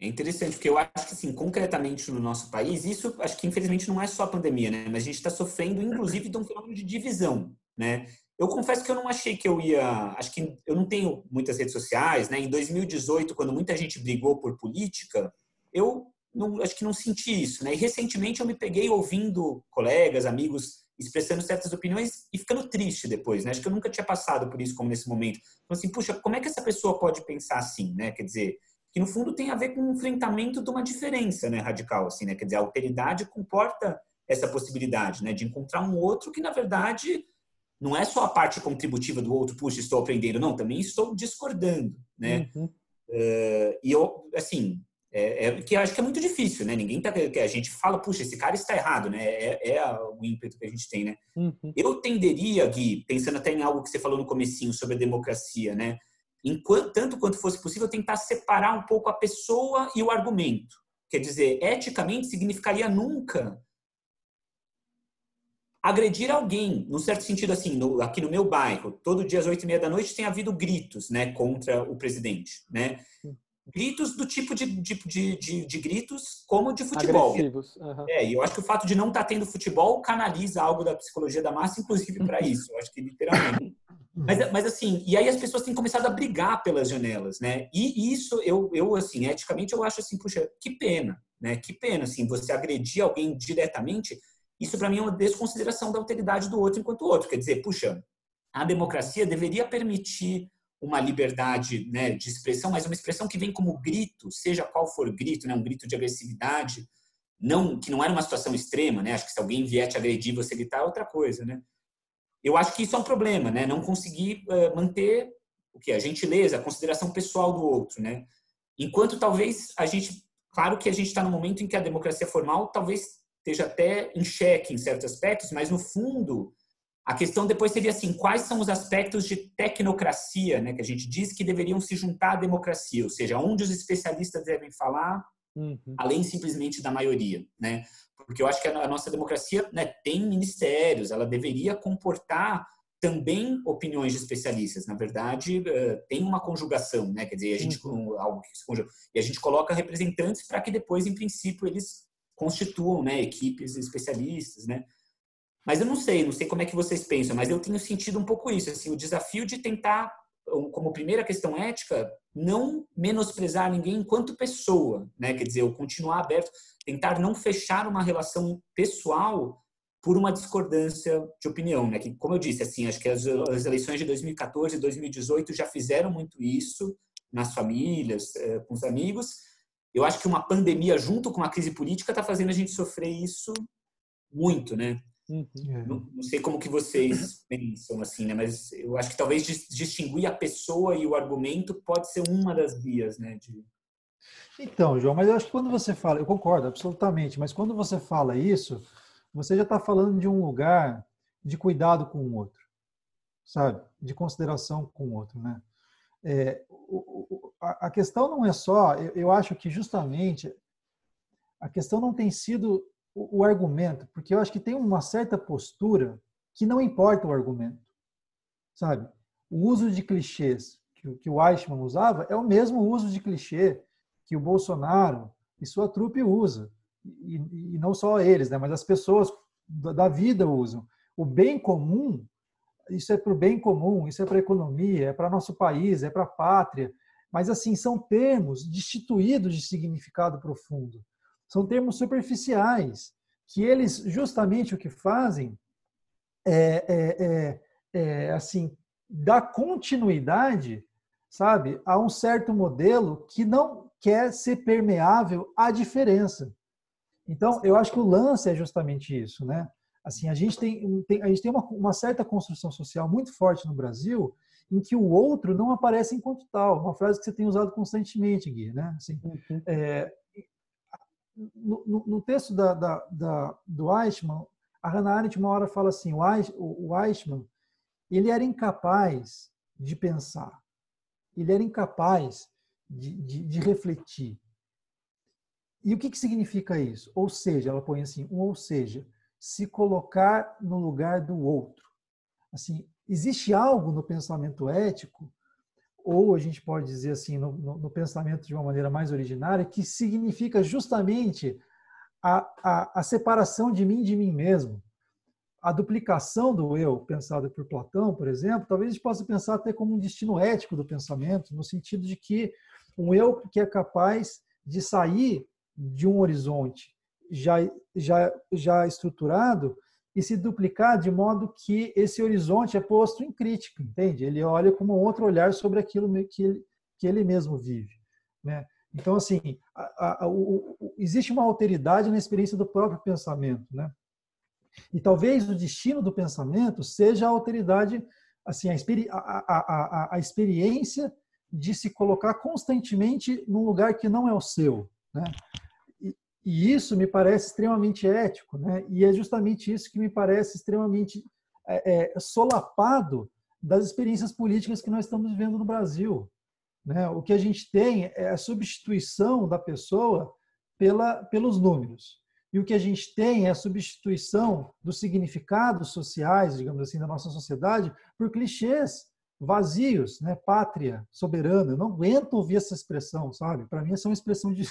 É interessante, porque eu acho que, assim, concretamente no nosso país, isso acho que infelizmente não é só a pandemia, né? Mas a gente está sofrendo, inclusive, de um fenômeno de divisão, né? Eu confesso que eu não achei que eu ia. Acho que eu não tenho muitas redes sociais, né? Em 2018, quando muita gente brigou por política, eu não, acho que não senti isso, né? E recentemente eu me peguei ouvindo colegas, amigos expressando certas opiniões e ficando triste depois, né? Acho que eu nunca tinha passado por isso como nesse momento. Então, assim, puxa, como é que essa pessoa pode pensar assim, né? Quer dizer, que no fundo tem a ver com o enfrentamento de uma diferença, né, radical, assim, né? Quer dizer, a alteridade comporta essa possibilidade, né, de encontrar um outro que, na verdade, não é só a parte contributiva do outro, puxa, estou aprendendo, não, também estou discordando, né? Uhum. Uh, e eu, assim, é, é, que eu acho que é muito difícil, né? Ninguém tá. Que a gente fala, puxa, esse cara está errado, né? É, é o ímpeto que a gente tem, né? Uhum. Eu tenderia, Gui, pensando até em algo que você falou no comecinho sobre a democracia, né? Enquanto, tanto quanto fosse possível, tentar separar um pouco a pessoa e o argumento. Quer dizer, eticamente significaria nunca agredir alguém, num certo sentido assim, no, aqui no meu bairro, todo dia às oito e meia da noite tem havido gritos, né, contra o presidente, né? Gritos do tipo de, de, de, de, gritos como de futebol. Uhum. É, e eu acho que o fato de não estar tá tendo futebol canaliza algo da psicologia da massa, inclusive para isso. Eu acho que literalmente. Mas, mas assim, e aí as pessoas têm começado a brigar pelas janelas, né? E isso eu, eu assim, eticamente eu acho assim, puxa, que pena, né? Que pena, assim, você agredir alguém diretamente. Isso para mim é uma desconsideração da alteridade do outro enquanto outro. Quer dizer, puxa, a democracia deveria permitir uma liberdade né, de expressão, mas uma expressão que vem como grito, seja qual for grito, né, um grito de agressividade, não que não era uma situação extrema, né? Acho que se alguém vier te agredir, você gritar é outra coisa, né? Eu acho que isso é um problema, né? Não conseguir uh, manter o que a gentileza, a consideração pessoal do outro, né? Enquanto talvez a gente, claro que a gente está no momento em que a democracia formal talvez esteja até em xeque em certos aspectos, mas no fundo a questão depois seria assim, quais são os aspectos de tecnocracia, né, que a gente diz que deveriam se juntar à democracia, ou seja, onde os especialistas devem falar, uhum. além simplesmente da maioria, né? Porque eu acho que a nossa democracia né, tem ministérios, ela deveria comportar também opiniões de especialistas. Na verdade, eh, tem uma conjugação, né? Quer dizer, a gente uhum. algo que se conjuga, e a gente coloca representantes para que depois, em princípio, eles constituam, né, equipes especialistas, né? Mas eu não sei, não sei como é que vocês pensam, mas eu tenho sentido um pouco isso, assim, o desafio de tentar, como primeira questão ética, não menosprezar ninguém enquanto pessoa, né? Quer dizer, eu continuar aberto, tentar não fechar uma relação pessoal por uma discordância de opinião, né? Que, como eu disse, assim, acho que as, as eleições de 2014 e 2018 já fizeram muito isso nas famílias, é, com os amigos. Eu acho que uma pandemia junto com uma crise política está fazendo a gente sofrer isso muito, né? Uhum. É. Não, não, sei como que vocês (laughs) pensam assim, né? Mas eu acho que talvez distinguir a pessoa e o argumento pode ser uma das vias, né? De... Então, João, mas eu acho que quando você fala, eu concordo absolutamente, mas quando você fala isso, você já está falando de um lugar de cuidado com o outro, sabe? De consideração com o outro, né? É, o, a, a, questão não é só, eu, eu, acho que justamente a questão não tem sido o, o, argumento, porque eu acho que tem uma certa postura que não importa o argumento, sabe? O uso de clichês que, que o Eichmann usava é o mesmo uso de clichê que o Bolsonaro e sua trupe usa e, e não só eles, né, mas as pessoas da vida usam. O bem comum, isso é para o bem comum, isso é para a economia, é para nosso país, é para a pátria. Mas, assim, são termos destituídos de significado profundo. São termos superficiais, que eles, justamente, o que fazem é, é, é, é assim, dar continuidade, sabe, a um certo modelo que não quer ser permeável à diferença. Então, eu acho que o lance é justamente isso, né? Assim, a gente tem, tem a gente tem uma, uma, certa construção social muito forte no Brasil em que o outro não aparece enquanto tal. Uma frase que você tem usado constantemente, Gui, né? Assim, uhum. é, no, no, texto da, da, da, do Eichmann, a Hannah Arendt uma hora fala assim, o, o Eichmann, ele era incapaz de pensar, ele era incapaz de, de, de refletir. E o que, que significa isso? Ou seja, ela põe assim, um ou seja, se colocar no lugar do outro. Assim, existe algo no pensamento ético, ou a gente pode dizer assim, no, no, no pensamento de uma maneira mais originária, que significa justamente a, a, a separação de mim de mim mesmo. A duplicação do eu, pensada por Platão, por exemplo, talvez a gente possa pensar até como um destino ético do pensamento, no sentido de que um eu que é capaz de sair de um horizonte já, já, já estruturado e se duplicar de modo que esse horizonte é posto em crítica, entende? Ele olha com outro olhar sobre aquilo que ele, que ele mesmo vive. Né? Então, assim, a, a, o, o, existe uma alteridade na experiência do próprio pensamento. Né? E talvez o destino do pensamento seja a alteridade, assim, a, a experiência de se colocar constantemente num lugar que não é o seu. Né? E isso me parece extremamente ético, né? E é justamente isso que me parece extremamente é, é, solapado das experiências políticas que nós estamos vivendo no Brasil. Né? O que a gente tem é a substituição da pessoa pela, pelos números. E o que a gente tem é a substituição dos significados sociais, digamos assim, da nossa sociedade por clichês vazios, né? Pátria, soberana. Eu não aguento ouvir essa expressão, sabe? Para mim, essa é uma expressão de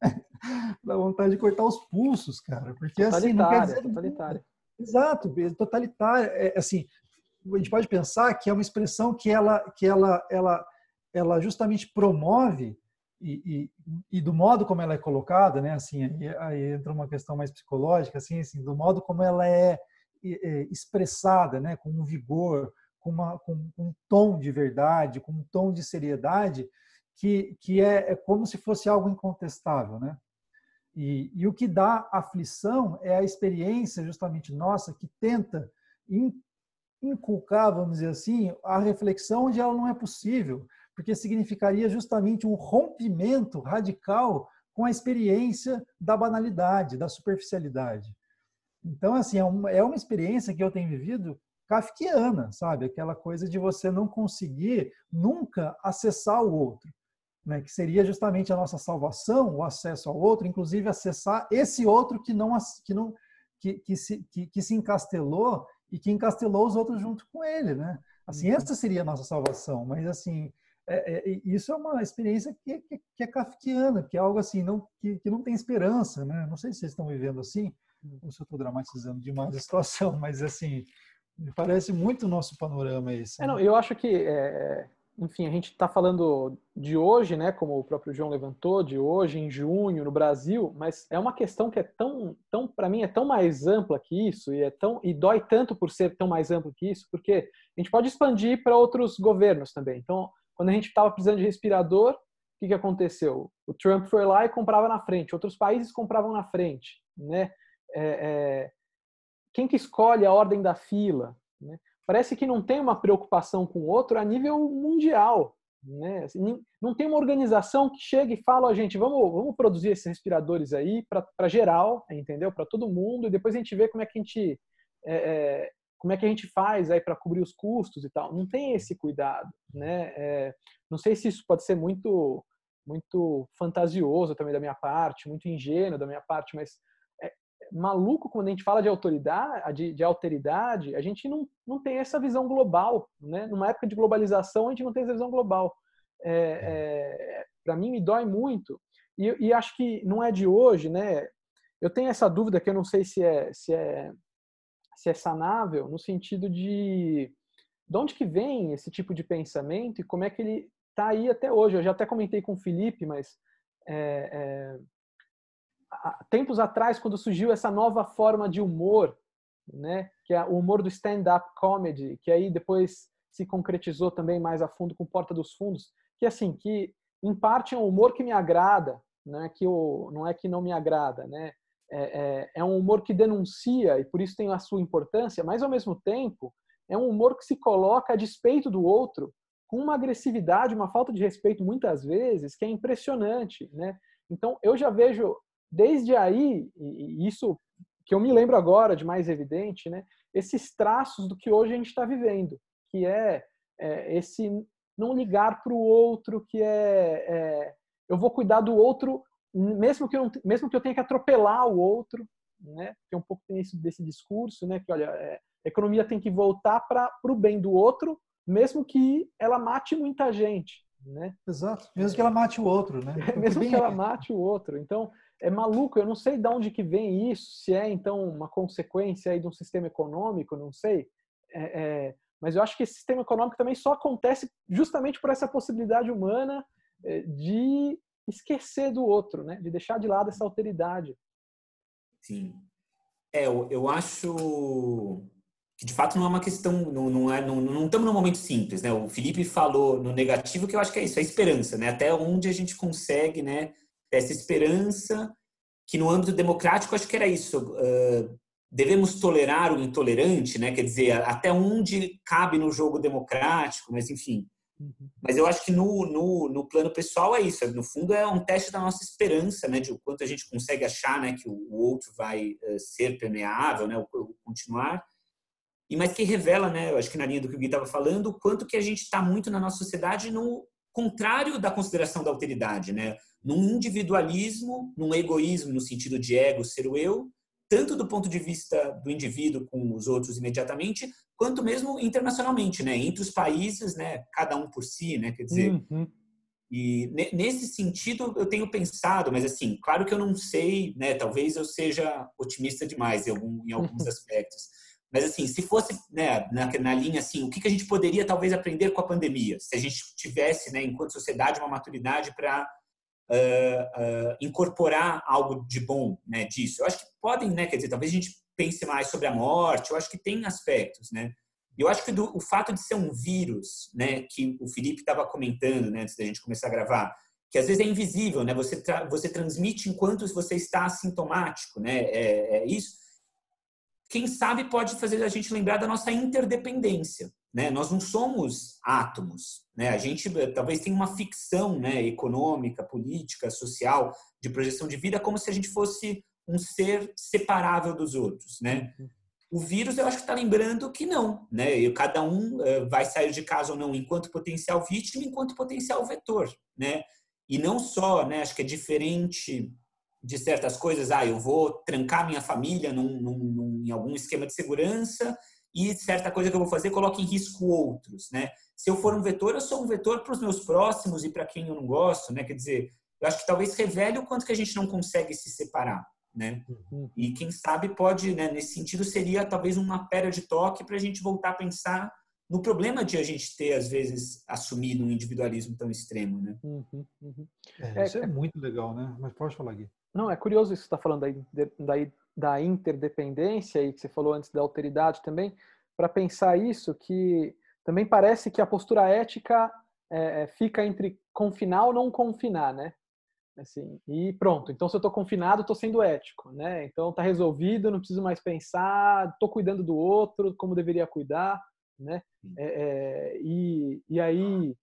(laughs) Dá vontade de cortar os pulsos, cara. Porque assim, não quer dizer. Totalitária. Exato, totalitária. É, assim, a gente pode pensar que é uma expressão que ela, que ela, ela, ela justamente promove e, e, e, do modo como ela é colocada, né? Assim, aí, aí, entra uma questão mais psicológica, assim, assim, do modo como ela é, é expressada, né? Com um vigor, com, uma, com um tom de verdade, com um tom de seriedade, que, que é, é como se fosse algo incontestável, né? E, e, o que dá aflição é a experiência justamente nossa que tenta inculcar, vamos dizer assim, a reflexão onde ela não é possível, porque significaria justamente um rompimento radical com a experiência da banalidade, da superficialidade. Então, assim, é uma, é uma experiência que eu tenho vivido kafkiana, sabe? Aquela coisa de você não conseguir nunca acessar o outro né, que seria justamente a nossa salvação, o acesso ao outro, inclusive acessar esse outro que não que não que, que se que, que, se encastelou e que encastelou os outros junto com ele, né? Assim, uhum. essa seria a nossa salvação, mas assim, é, é, isso é uma experiência que, que, que, é kafkiana, que é algo assim, não, que, que não tem esperança, né? Não sei se vocês estão vivendo assim, uhum. ou se eu estou dramatizando demais a situação, (laughs) mas assim, me parece muito o nosso panorama esse. É, não, eu acho que é, enfim, a gente está falando de hoje, né, como o próprio João levantou, de hoje, em junho, no Brasil, mas é uma questão que é tão, tão para mim, é tão mais ampla que isso e é tão e dói tanto por ser tão mais amplo que isso, porque a gente pode expandir para outros governos também. Então, quando a gente estava precisando de respirador, o que, que aconteceu? O Trump foi lá e comprava na frente, outros países compravam na frente, né? É, é, quem que escolhe a ordem da fila? Né? Parece que não tem uma preocupação com o outro a nível mundial. Né? Assim, não tem uma organização que chega e fala, a gente, vamos, vamos produzir esses respiradores aí para geral, entendeu? Para todo mundo, e depois a gente vê como é que a gente é, é, como é que a gente faz aí para cobrir os custos e tal. Não tem esse cuidado, né? É, não sei se isso pode ser muito muito fantasioso também da minha parte, muito ingênuo da minha parte, mas maluco quando a gente fala de autoridade, de, de alteridade, a gente não, não tem essa visão global, né? Numa época de globalização, a gente não tem essa visão global. É, é, Para mim, me dói muito. E, e, acho que não é de hoje, né? Eu tenho essa dúvida que eu não sei se é, se é, se é sanável, no sentido de de onde que vem esse tipo de pensamento e como é que ele está aí até hoje. Eu já até comentei com o Felipe, mas é, tempos atrás, quando surgiu essa nova forma de humor, né, que é o humor do stand-up comedy, que aí depois se concretizou também mais a fundo com Porta dos Fundos, que assim, que em parte é um humor que me agrada, né, que o, não é que não me agrada, né, é, é, é um humor que denuncia e por isso tem a sua importância, mas ao mesmo tempo é um humor que se coloca a despeito do outro com uma agressividade, uma falta de respeito muitas vezes que é impressionante, né? Então eu já vejo desde aí, e isso que eu me lembro agora de mais evidente, né, esses traços do que hoje a gente está vivendo, que é, é, esse não ligar para o outro, que é, é, eu vou cuidar do outro, mesmo que eu, mesmo que eu tenha que atropelar o outro, né, que é um pouco isso desse discurso, né, que olha, é, a economia tem que voltar para o bem do outro, mesmo que ela mate muita gente, né? Exato, mesmo que ela mate o outro, né? (laughs) mesmo que ela é. mate o outro. Então, é maluco, eu não sei de onde que vem isso, se é então uma consequência aí de um sistema econômico, não sei. É, é, mas eu acho que esse sistema econômico também só acontece justamente por essa possibilidade humana é, de esquecer do outro, né? de deixar de lado essa alteridade. Sim. É, eu, eu acho que de fato não é uma questão, não, não, é, não, não estamos num momento simples, né? O Felipe falou no negativo que eu acho que é isso, é a esperança, né? Até onde a gente consegue, né? Essa esperança que no âmbito democrático acho que era isso uh, devemos tolerar o intolerante né? Quer dizer até onde cabe no jogo democrático mas enfim. Uhum. mas eu acho que no, no, no, plano pessoal é isso no fundo é um teste da nossa esperança né? De o quanto a gente consegue achar né? Que o, outro vai uh, ser permeável né? O, o continuar. E mas que revela né? Eu acho que na linha do que o Gui estava falando o quanto que a gente está muito na nossa sociedade no contrário da consideração da alteridade né num individualismo, num egoísmo no sentido de ego, ser o eu, tanto do ponto de vista do indivíduo com os outros imediatamente, quanto mesmo internacionalmente, né? Entre os países, né? Cada um por si, né? Quer dizer, uhum. e nesse sentido eu tenho pensado, mas assim, claro que eu não sei, né? Talvez eu seja otimista demais em, algum, em alguns (laughs) aspectos. Mas assim, se fosse né, na, na linha assim, o que, que a gente poderia talvez aprender com a pandemia? Se a gente tivesse, né, enquanto sociedade, uma maturidade para uh, incorporar algo de bom né, disso. Eu acho que podem, né, quer dizer, talvez a gente pense mais sobre a morte, eu acho que tem aspectos, né? Eu acho que do, o fato de ser um vírus, né, que o Felipe estava comentando, né, antes da gente começar a gravar, que às vezes é invisível, né? Você tra você transmite enquanto você está assintomático, né? É, é, isso. Quem sabe pode fazer a gente lembrar da nossa interdependência, né? Nós não somos átomos. Né? A gente eh, talvez tenha uma ficção né, econômica, política, social, de projeção de vida, como se a gente fosse um ser separável dos outros. Né? O vírus, eu acho que está lembrando que não. Né? E cada um uh, vai sair de casa ou não enquanto potencial vítima, enquanto potencial vetor. Né? E não só, né, acho que é diferente de certas coisas, ah, eu vou trancar minha família num, num, num, em algum esquema de segurança e certa coisa que eu vou fazer coloca em risco outros, né? Se eu for um vetor, eu sou um vetor para os meus próximos e para quem eu não gosto, né? Quer dizer, eu acho que talvez revele o quanto que a gente não consegue se separar, né? Uhum. E quem sabe pode, né, nesse sentido, seria talvez uma pedra de toque para a gente voltar a pensar no problema de a gente ter, às vezes, assumido um individualismo tão extremo, né? Uhum, uhum. É, isso é, é, muito legal, né? Mas pode falar, Gui. Não, é curioso isso que você está falando da, da, da interdependência e que você falou antes da alteridade também, para pensar isso, que também parece que a postura ética é, é, fica entre confinar ou não confinar, né? Assim, e pronto. Então, se eu estou confinado, estou sendo ético, né? Então, está resolvido, não preciso mais pensar, estou cuidando do outro como deveria cuidar, né? É, é, e, e aí,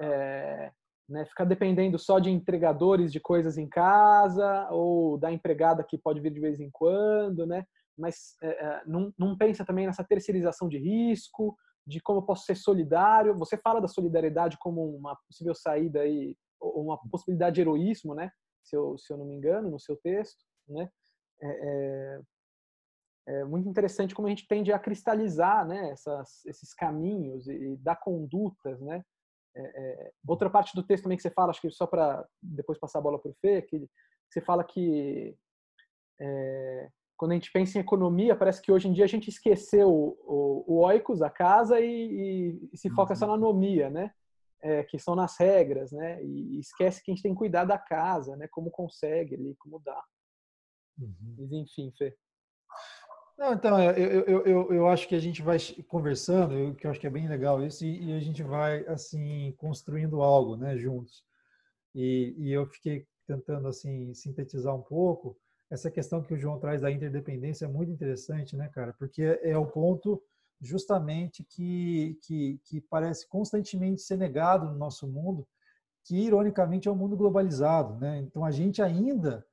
é, né, ficar dependendo só de entregadores de coisas em casa ou da empregada que pode vir de vez em quando, né? Mas é, é, não, não pensa também nessa terceirização de risco, de como eu posso ser solidário. Você fala da solidariedade como uma possível saída aí, uma possibilidade de heroísmo, né? Se eu, se eu não me engano, no seu texto, né? É, é, é muito interessante como a gente tende a cristalizar, né? Essas, esses caminhos e, e dar condutas, né? É, é, outra parte do texto também que você fala, acho que só para depois passar a bola para o Fê, que você fala que é, quando a gente pensa em economia, parece que hoje em dia a gente esqueceu o, o, o oikos, a casa, e, e, e se foca só na uhum. anomia, né? É, que são nas regras, né? E, esquece que a gente tem que cuidar da casa, né? Como consegue ali, como dá. Uhum. Mas enfim, Fê. Não, então, é, eu, eu, eu, eu, acho que a gente vai conversando, eu, que eu acho que é bem legal isso, e, e a gente vai, assim, construindo algo, né, juntos. E, e eu fiquei tentando, assim, sintetizar um pouco, essa questão que o João traz da interdependência é muito interessante, né, cara? Porque é o ponto justamente que, que, que parece constantemente ser negado no nosso mundo, que ironicamente é um mundo globalizado, né? Então a gente ainda,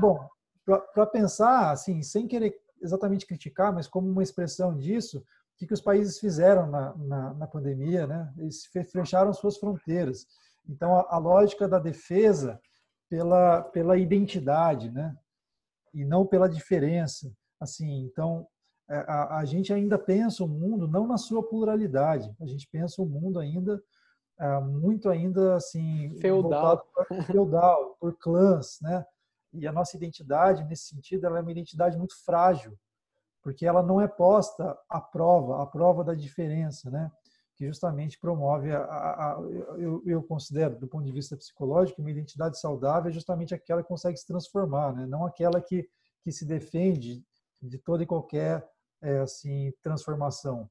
bom, para pensar assim, sem querer exatamente criticar, mas como uma expressão disso, o que, que os países fizeram na, na, na pandemia, né? Eles fecharam suas fronteiras. Então a, a lógica da defesa pela, pela identidade, né? E não pela diferença. Assim, então, é, a, a gente ainda pensa o mundo não na sua pluralidade. A gente pensa o mundo ainda é, muito ainda assim feudal, (laughs) feudal por clãs, né? E a nossa identidade nesse sentido ela é uma identidade muito frágil, porque ela não é posta à prova, à prova da diferença, né? que justamente promove a, a, a eu, eu, considero do ponto de vista psicológico uma identidade saudável é justamente aquela que consegue se transformar né não aquela que que se defende de toda e qualquer é, assim transformação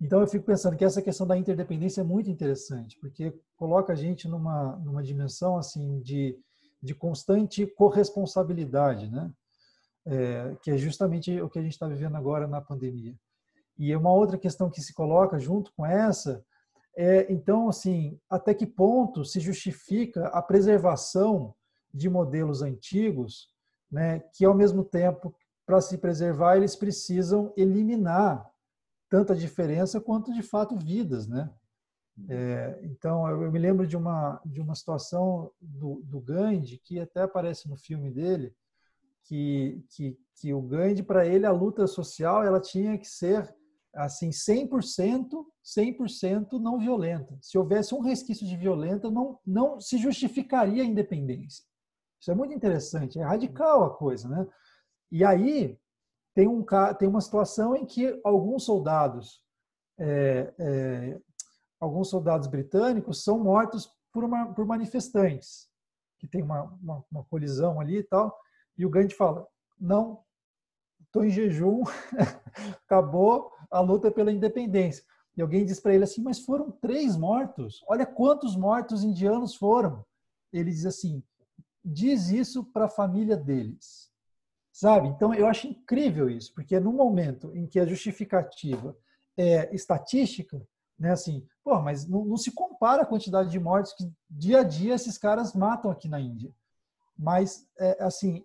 então eu fico pensando que essa questão da interdependência é muito interessante porque coloca a gente numa numa dimensão assim de de constante corresponsabilidade né é, que é justamente o que a gente está vivendo agora na pandemia e uma outra questão que se coloca junto com essa é, então, assim, até que ponto se justifica a preservação de modelos antigos, né, que ao mesmo tempo, para se preservar, eles precisam eliminar tanto a diferença quanto, de fato, vidas, né? É, então, eu, me lembro de uma, de uma situação do, do Gandhi, que até aparece no filme dele, que, que, que o Gandhi, para ele, a luta social ela tinha que ser assim 100%, 100% não violenta. Se houvesse um resquício de violenta, não não se justificaria a independência. Isso é muito interessante, é radical a coisa, né? E aí tem um tem uma situação em que alguns soldados é, é, alguns soldados britânicos são mortos por, uma, por manifestantes que tem uma, uma, uma colisão ali e tal e o Gandhi fala não estou em jejum (laughs) acabou a luta pela independência. E alguém diz para ele assim: Mas foram três mortos. Olha quantos mortos indianos foram. Ele diz assim: Diz isso para a família deles. Sabe? Então eu acho incrível isso, porque no momento em que a justificativa é estatística, né, assim, pô, mas não, não se compara a quantidade de mortes que dia a dia esses caras matam aqui na Índia. Mas, é, assim,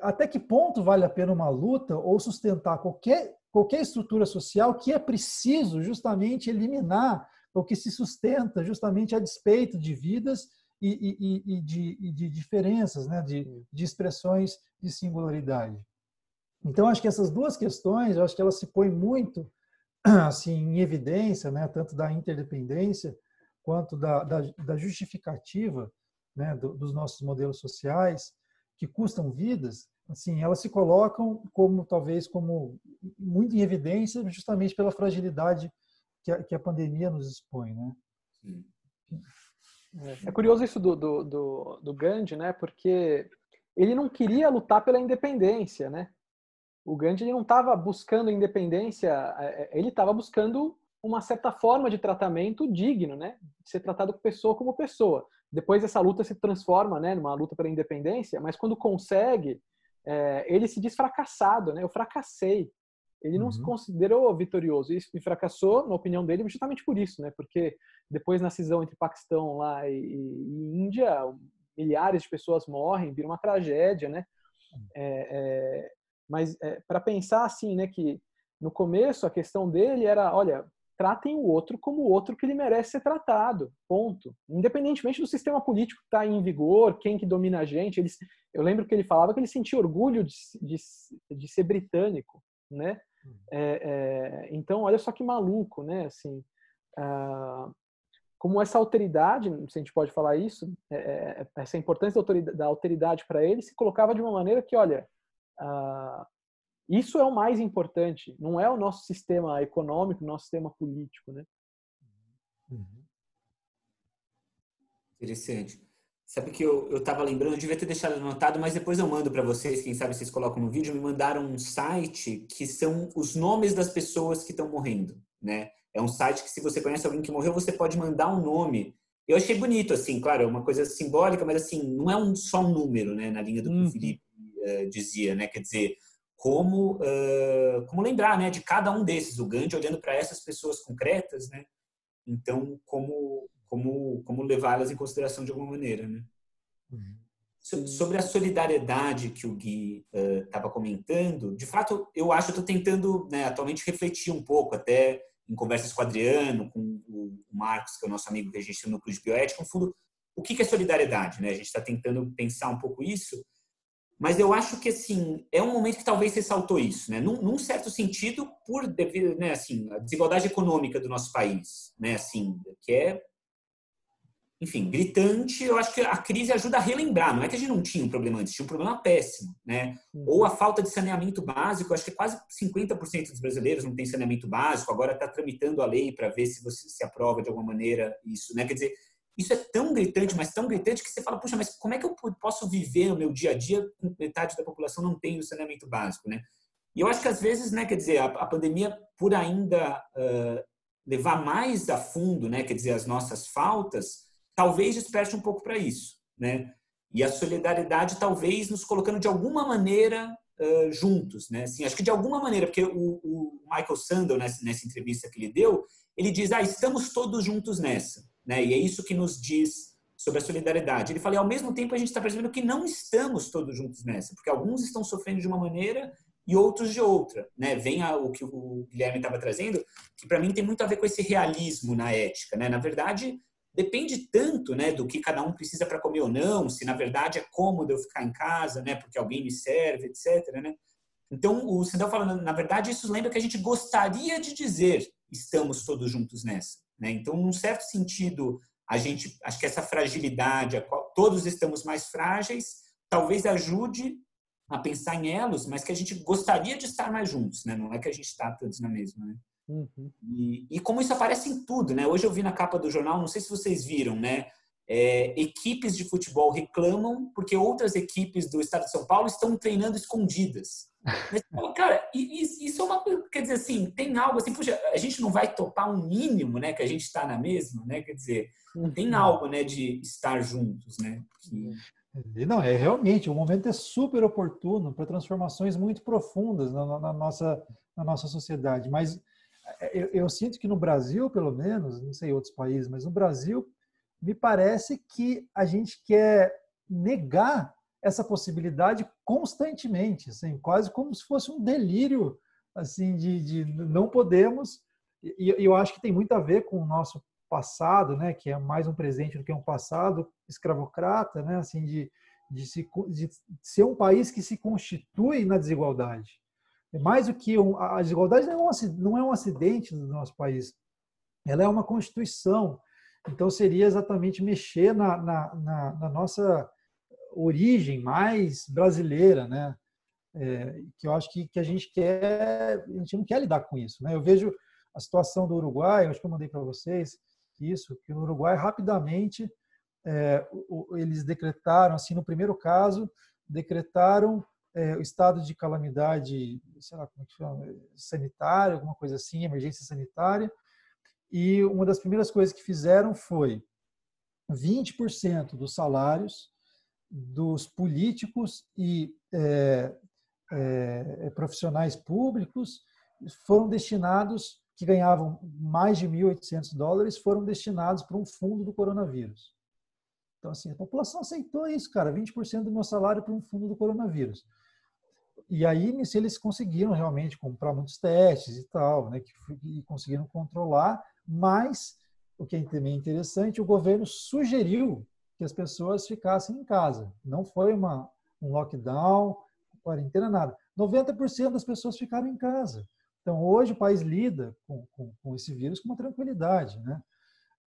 até que ponto vale a pena uma luta ou sustentar qualquer qualquer estrutura social que é preciso justamente eliminar o que se sustenta justamente a despeito de vidas e, e, e, de, e de, diferenças, né? de, de expressões de singularidade. Então, acho que essas duas questões, acho que elas se põem muito (clears throat) assim em evidência, né? tanto da interdependência quanto da, da, da justificativa né? Do, dos nossos modelos sociais, que custam vidas, assim, elas se colocam como talvez como muito em evidência justamente pela fragilidade que a, que a pandemia nos expõe, né? É, é curioso isso do, do, do, do Gandhi, né? Porque ele não queria lutar pela independência, né? O Gandhi ele não estava buscando independência, é, é, ele estava buscando uma certa forma de tratamento digno, né? De ser tratado pessoa como pessoa. Depois essa luta se transforma, né, numa luta pela independência, mas quando consegue, é, ele se diz fracassado, né? Eu fracassei. Ele não uhum. se considerou vitorioso e fracassou, na opinião dele, justamente por isso, né? Porque depois na cisão entre Paquistão lá e, e Índia, milhares de pessoas morrem, vira uma tragédia, né? É, é, mas é, para pensar assim, né, que no começo a questão dele era, olha, tratem o outro como o outro que ele merece ser tratado, ponto. Independentemente do sistema político que está em vigor, quem que domina a gente. Ele, eu lembro que ele falava que ele sentia orgulho de, de, de ser britânico, né? Uhum. É, é, então, olha só que maluco, né? Assim, uh, como essa alteridade, se a gente pode falar isso, é, é essa importância da autoridade, da alteridade para ele se colocava de uma maneira que, olha, uh, isso é o mais importante, não é o nosso sistema econômico, nosso sistema político, né? Uhum. Interessante. Sabe que eu estava lembrando, eu devia ter deixado anotado, mas depois eu mando para vocês, quem sabe vocês colocam no vídeo, me mandaram um site que são os nomes das pessoas que estão morrendo, né? É um site que se você conhece alguém que morreu, você pode mandar um nome. Eu achei bonito, assim, claro, é uma coisa simbólica, mas assim, não é um, só um número, né? Na linha do uhum. Felipe uh, dizia, né? Quer dizer, como, uh, como lembrar né, de cada um desses, o Gandhi olhando para essas pessoas concretas, né? Então, como, como, como levá-las em consideração de alguma maneira, né? Uhum. Sobre a solidariedade que o Gui estava uh, comentando, de fato, eu acho, eu estou tentando né, atualmente refletir um pouco, até em conversas com o Adriano, com o Marcos, que é o nosso amigo que a gente tem no Núcleo de Bioética, no fundo, o que é solidariedade? Né? A gente está tentando pensar um pouco isso, mas eu acho que, assim, é um momento que talvez ressaltou isso, né? Num, num certo sentido, por devido, né, assim, a desigualdade econômica do nosso país, né, assim, que é, enfim, gritante. Eu acho que a crise ajuda a relembrar. Não é que a gente não tinha um problema antes, tinha um problema péssimo, né? Uhum. Ou a falta de saneamento básico. Acho que quase 50% dos brasileiros não tem saneamento básico. Agora está tramitando a lei para ver se você se aprova de alguma maneira isso, né? Quer dizer, isso é tão gritante, mas tão gritante que você fala, puxa, mas como é que eu posso viver o meu dia a dia com metade da população não tem o saneamento básico, né? E eu acho que às vezes, né, quer dizer, a, a pandemia, por ainda uh, levar mais a fundo, né, quer dizer, as nossas faltas, talvez desperte um pouco para isso, né? E a solidariedade talvez nos colocando de alguma maneira uh, juntos, né? Assim, acho que de alguma maneira, porque o, o Michael Sandel, nessa, nessa entrevista que ele deu, ele diz, ah, estamos todos juntos nessa. Né? E é isso que nos diz sobre a solidariedade. Ele fala, e ao mesmo tempo a gente está percebendo que não estamos todos juntos nessa, porque alguns estão sofrendo de uma maneira e outros de outra. Né? Vem a, o que o Guilherme estava trazendo, que para mim tem muito a ver com esse realismo na ética. Né? Na verdade, depende tanto né, do que cada um precisa para comer ou não, se na verdade é cômodo eu ficar em casa, né, porque alguém me serve, etc. Né? Então, o Sindel falando, na verdade, isso lembra que a gente gostaria de dizer estamos todos juntos nessa. Né? Então, num certo sentido, a gente, acho que essa fragilidade, a qual todos estamos mais frágeis, talvez ajude a pensar em elos, mas que a gente gostaria de estar mais juntos, né? Não é que a gente está todos na mesma, né? Uhum. E, e, como isso aparece em tudo, né? Hoje eu vi na capa do jornal, não sei se vocês viram, né? É, equipes de futebol reclamam porque outras equipes do estado de São Paulo estão treinando escondidas. (laughs) Mas, cara, isso é uma coisa, quer dizer assim, tem algo assim, puxa, a gente não vai topar um mínimo, né, que a gente está na mesma, né, quer dizer, tem uhum. algo, né, de estar juntos, né. Que... Não, é realmente, o momento é super oportuno para transformações muito profundas na, na, nossa, na nossa sociedade, mas é, eu, eu sinto que no Brasil, pelo menos, não sei outros países, mas no Brasil, me parece que a gente quer negar essa possibilidade constantemente, assim, quase como se fosse um delírio assim de, de não podemos. E eu acho que tem muito a ver com o nosso passado, né, que é mais um presente do que um passado escravocrata, né, assim de de, se, de ser um país que se constitui na desigualdade. É mais do que um, a desigualdade não é, um, não é um acidente do nosso país, ela é uma constituição. Então seria exatamente mexer na, na, na, na nossa origem mais brasileira, né? é, que eu acho que, que a gente quer, a gente não quer lidar com isso. Né? Eu vejo a situação do Uruguai, acho que eu mandei para vocês isso, que no Uruguai rapidamente é, eles decretaram, assim, no primeiro caso, decretaram é, o estado de calamidade, sei lá como é que chama, sanitária, alguma coisa assim, emergência sanitária, e uma das primeiras coisas que fizeram foi 20% dos salários dos políticos e é, é, profissionais públicos foram destinados, que ganhavam mais de 1.800 dólares, foram destinados para um fundo do coronavírus. Então, assim, a população aceitou isso, cara, 20% do meu salário para um fundo do coronavírus. E aí, eles conseguiram realmente comprar muitos testes e tal, né, que, e conseguiram controlar, mas o que é também interessante, o governo sugeriu que as pessoas ficassem em casa. Não foi uma, um lockdown, quarentena, nada. 90% das pessoas ficaram em casa. Então, hoje o país lida com, com, com esse vírus com uma tranquilidade, né?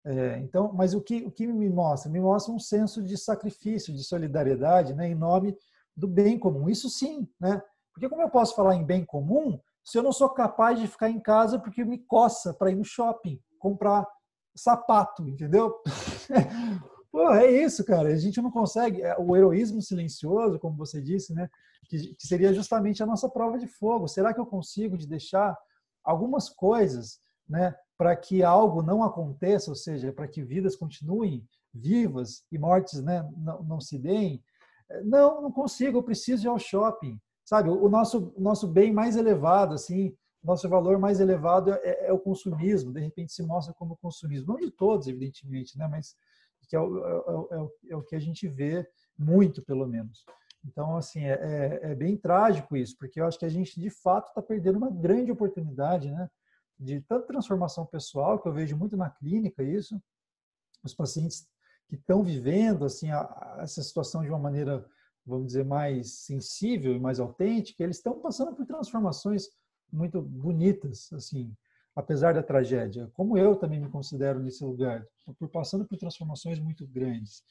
É, então, mas o que, o que me mostra? Me mostra um senso de sacrifício, de solidariedade, né, em nome do bem comum. Isso sim, né? Porque como eu posso falar em bem comum se eu não sou capaz de ficar em casa porque me coça para ir no shopping, comprar sapato, entendeu? (laughs) Pô, é isso, cara. A gente não consegue. É, o heroísmo silencioso, como você disse, né? Que, seria justamente a nossa prova de fogo. Será que eu consigo de deixar algumas coisas, né? Para que algo não aconteça, ou seja, para que vidas continuem vivas e mortes, né? Não, não se deem? Não, não consigo. Eu preciso ir ao shopping, sabe? O nosso nosso bem mais elevado, assim, nosso valor mais elevado é, é, o consumismo. De repente se mostra como consumismo, não de todos, evidentemente, né? Mas que é o, é, o, é o que a gente vê muito, pelo menos. Então, assim, é, é, é, bem trágico isso, porque eu acho que a gente, de fato, está perdendo uma grande oportunidade, né? De tanta transformação pessoal, que eu vejo muito na clínica isso, os pacientes que estão vivendo, assim, a, a essa situação de uma maneira, vamos dizer, mais sensível e mais autêntica, eles estão passando por transformações muito bonitas, assim, apesar da tragédia, como eu também me considero nesse lugar, por passando por transformações muito grandes.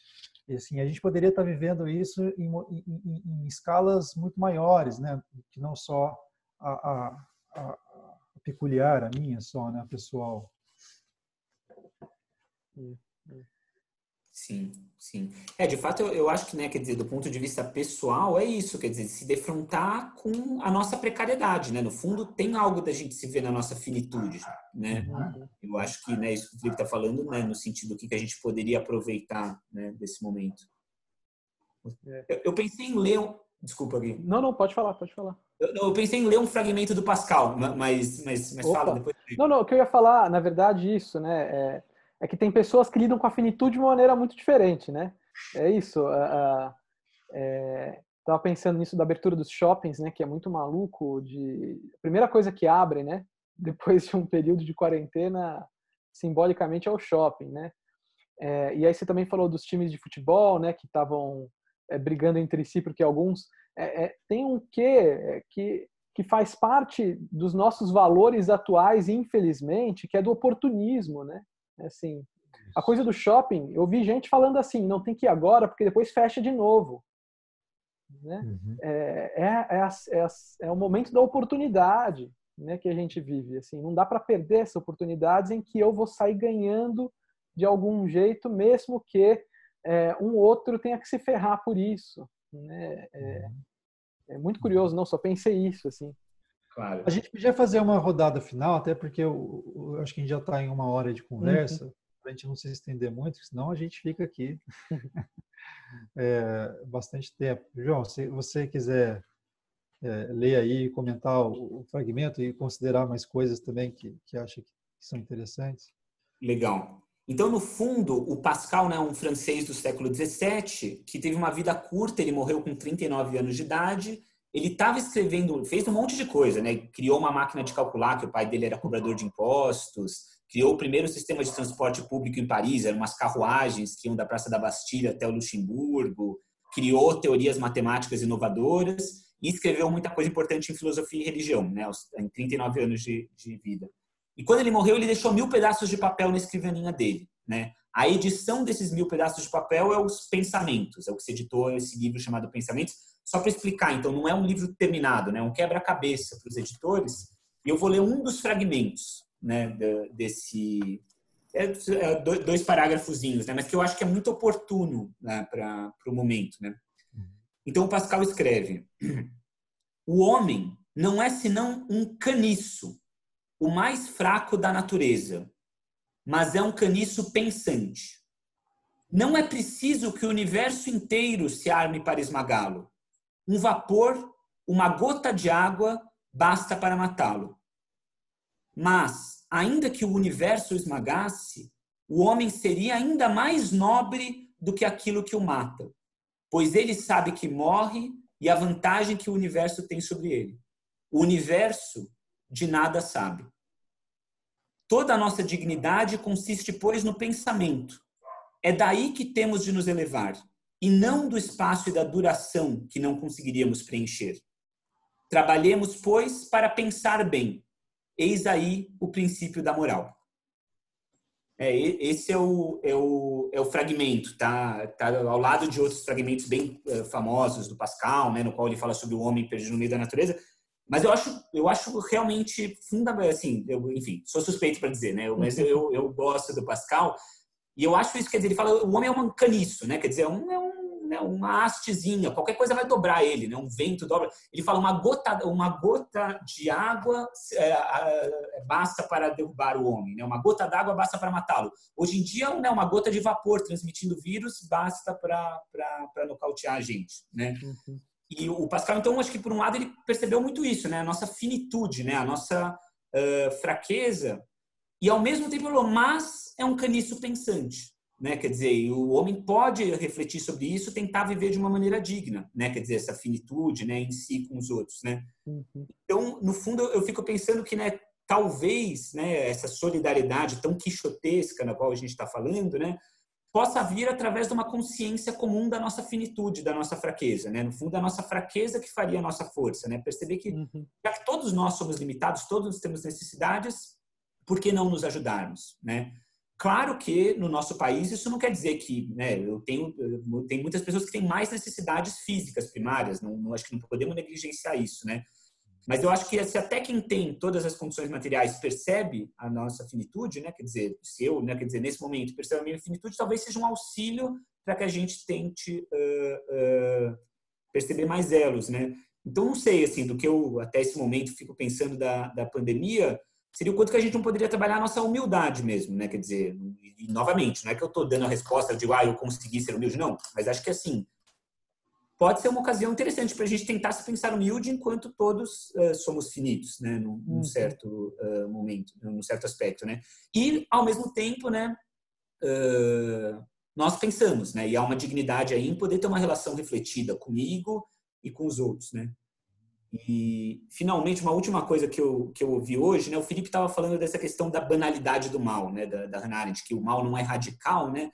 E, assim, a gente poderia estar vivendo isso em, em, em escalas muito maiores, né? Que não só a, a, a, peculiar, a minha só, né? A pessoal. Sim, sim. É, de fato, eu, eu acho que, né, quer dizer, do ponto de vista pessoal, é isso, quer dizer, se defrontar com a nossa precariedade, né? No fundo, tem algo da gente se ver na nossa finitude, né? Uhum. Eu acho que, né, isso que o Felipe está falando, né, no sentido do que a gente poderia aproveitar, né, desse momento. É. Eu, eu pensei em ler um... Desculpa, Gui. Não, não, pode falar, pode falar. Eu, eu pensei em ler um fragmento do Pascal, mas, mas, mas fala depois. Não, não, o que eu ia falar, na verdade, isso, né, é é que tem pessoas que lidam com a finitude de uma maneira muito diferente, né? É isso. Estava é, pensando nisso da abertura dos shoppings, né? Que é muito maluco. De a primeira coisa que abre, né? (laughs) Depois de um período de quarentena, simbolicamente é o shopping, né? É, e aí você também falou dos times de futebol, né? Que estavam é, brigando entre si porque alguns é, é, tem um quê é, que que faz parte dos nossos valores atuais, infelizmente, que é do oportunismo, né? Assim, a coisa do shopping, eu vi gente falando assim, não tem que ir agora porque depois fecha de novo. Né? Uhum. É, é, é, é, é, o momento da oportunidade né, que a gente vive. Assim, não dá para perder essa oportunidade em que eu vou sair ganhando de algum jeito, mesmo que é, um outro tenha que se ferrar por isso. Né? É, uhum. é muito curioso, não só pensei isso assim. Claro. A gente podia fazer uma rodada final, até porque eu, eu acho que a gente já está em uma hora de conversa, uhum. para a gente não se estender muito, senão a gente fica aqui (laughs) é, bastante tempo. João, se você quiser é, ler aí, comentar o, o, fragmento e considerar mais coisas também que, que acha que são interessantes. Legal. Então, no fundo, o Pascal é né, um francês do século XVII que teve uma vida curta, ele morreu com 39 anos de idade, ele estava escrevendo, fez um monte de coisa, né? Criou uma máquina de calcular, que o pai dele era cobrador de impostos, criou o primeiro sistema de transporte público em Paris, eram umas carruagens que iam da Praça da Bastilha até o Luxemburgo, criou teorias matemáticas inovadoras e escreveu muita coisa importante em filosofia e religião, né? Em 39 anos de, de vida. E quando ele morreu, ele deixou mil pedaços de papel na escrivaninha dele, né? A edição desses mil pedaços de papel é os Pensamentos, é o que se editou esse livro chamado Pensamentos, Só para explicar, então, não é um livro terminado, né? É um quebra-cabeça para os editores. E eu vou ler um dos fragmentos né, desse. É, é dois parágrafozinhos, né? Mas que eu acho que é muito oportuno né, para o momento, né? Então, o Pascal escreve: O homem não é senão um caniço, o mais fraco da natureza, mas é um caniço pensante. Não é preciso que o universo inteiro se arme para esmagá-lo. Um vapor, uma gota de água, basta para matá-lo. Mas, ainda que o universo o esmagasse, o homem seria ainda mais nobre do que aquilo que o mata, pois ele sabe que morre e a vantagem que o universo tem sobre ele. O universo de nada sabe. Toda a nossa dignidade consiste, pois, no pensamento. É daí que temos de nos elevar e não do espaço e da duração que não conseguiríamos preencher. Trabalhemos, pois, para pensar bem. Eis aí o princípio da moral. É, esse é o, é o, é o fragmento, tá? tá ao lado de outros fragmentos bem uh, famosos do Pascal, né, no qual ele fala sobre o homem perdido no meio da natureza. Mas eu acho, eu acho realmente fundamental, assim, eu, enfim, sou suspeito para dizer, né? Mas eu, eu gosto do Pascal e eu acho isso, quer dizer, ele fala, o homem é um caniço, né? Quer dizer, é um, é um, né, uma hastezinha, qualquer coisa vai dobrar ele, né? Um vento dobra. Ele fala, uma gota, uma gota de água é, é, basta para derrubar o homem, né? Uma gota d'água basta para matá-lo. Hoje em dia, né, uma gota de vapor transmitindo vírus basta para nocautear a gente, né? Uhum. E o Pascal, então, acho que por um lado ele percebeu muito isso, né? A nossa finitude, né? A nossa uh, fraqueza. E ao mesmo tempo ele falou, mas é um caniço pensante. Né? Quer dizer, o homem pode refletir sobre isso, tentar viver de uma maneira digna, né? Quer dizer, essa finitude, né, em si com os outros, né? Uhum. Então, no fundo, eu fico pensando que, né, talvez, né, essa solidariedade tão quixotesca na qual a gente está falando, né, possa vir através de uma consciência comum da nossa finitude, da nossa fraqueza, né? No fundo, a nossa fraqueza que faria a nossa força, né? Perceber que, uhum. já que todos nós somos limitados, todos temos necessidades, por que não nos ajudarmos, né? Claro que no nosso país isso não quer dizer que, né, eu tenho, tem muitas pessoas que têm mais necessidades físicas primárias, não, não, acho que não podemos negligenciar isso, né? Mas eu acho que se até quem tem todas as condições materiais percebe a nossa finitude, né, quer dizer, se eu, né, quer dizer, nesse momento percebo a minha finitude, talvez seja um auxílio para que a gente tente uh, uh, perceber mais elos, né? Então não sei assim do que eu até esse momento fico pensando da, da pandemia seria o quanto que a gente não poderia trabalhar a nossa humildade mesmo, né? Quer dizer, e, novamente, não é que eu estou dando a resposta de, ah, eu consegui ser humilde, não. Mas acho que assim, pode ser uma ocasião interessante para a gente tentar se pensar humilde enquanto todos uh, somos finitos, né? Num, num uhum. certo uh, momento, num certo aspecto, né? E, ao mesmo tempo, né? Uh, nós pensamos, né? E há uma dignidade aí em poder ter uma relação refletida comigo e com os outros, né? E, finalmente, uma última coisa que eu, que eu ouvi hoje, né? O Felipe estava falando dessa questão da banalidade do mal, né? Da, da Hannah Arendt, que o mal não é radical, né?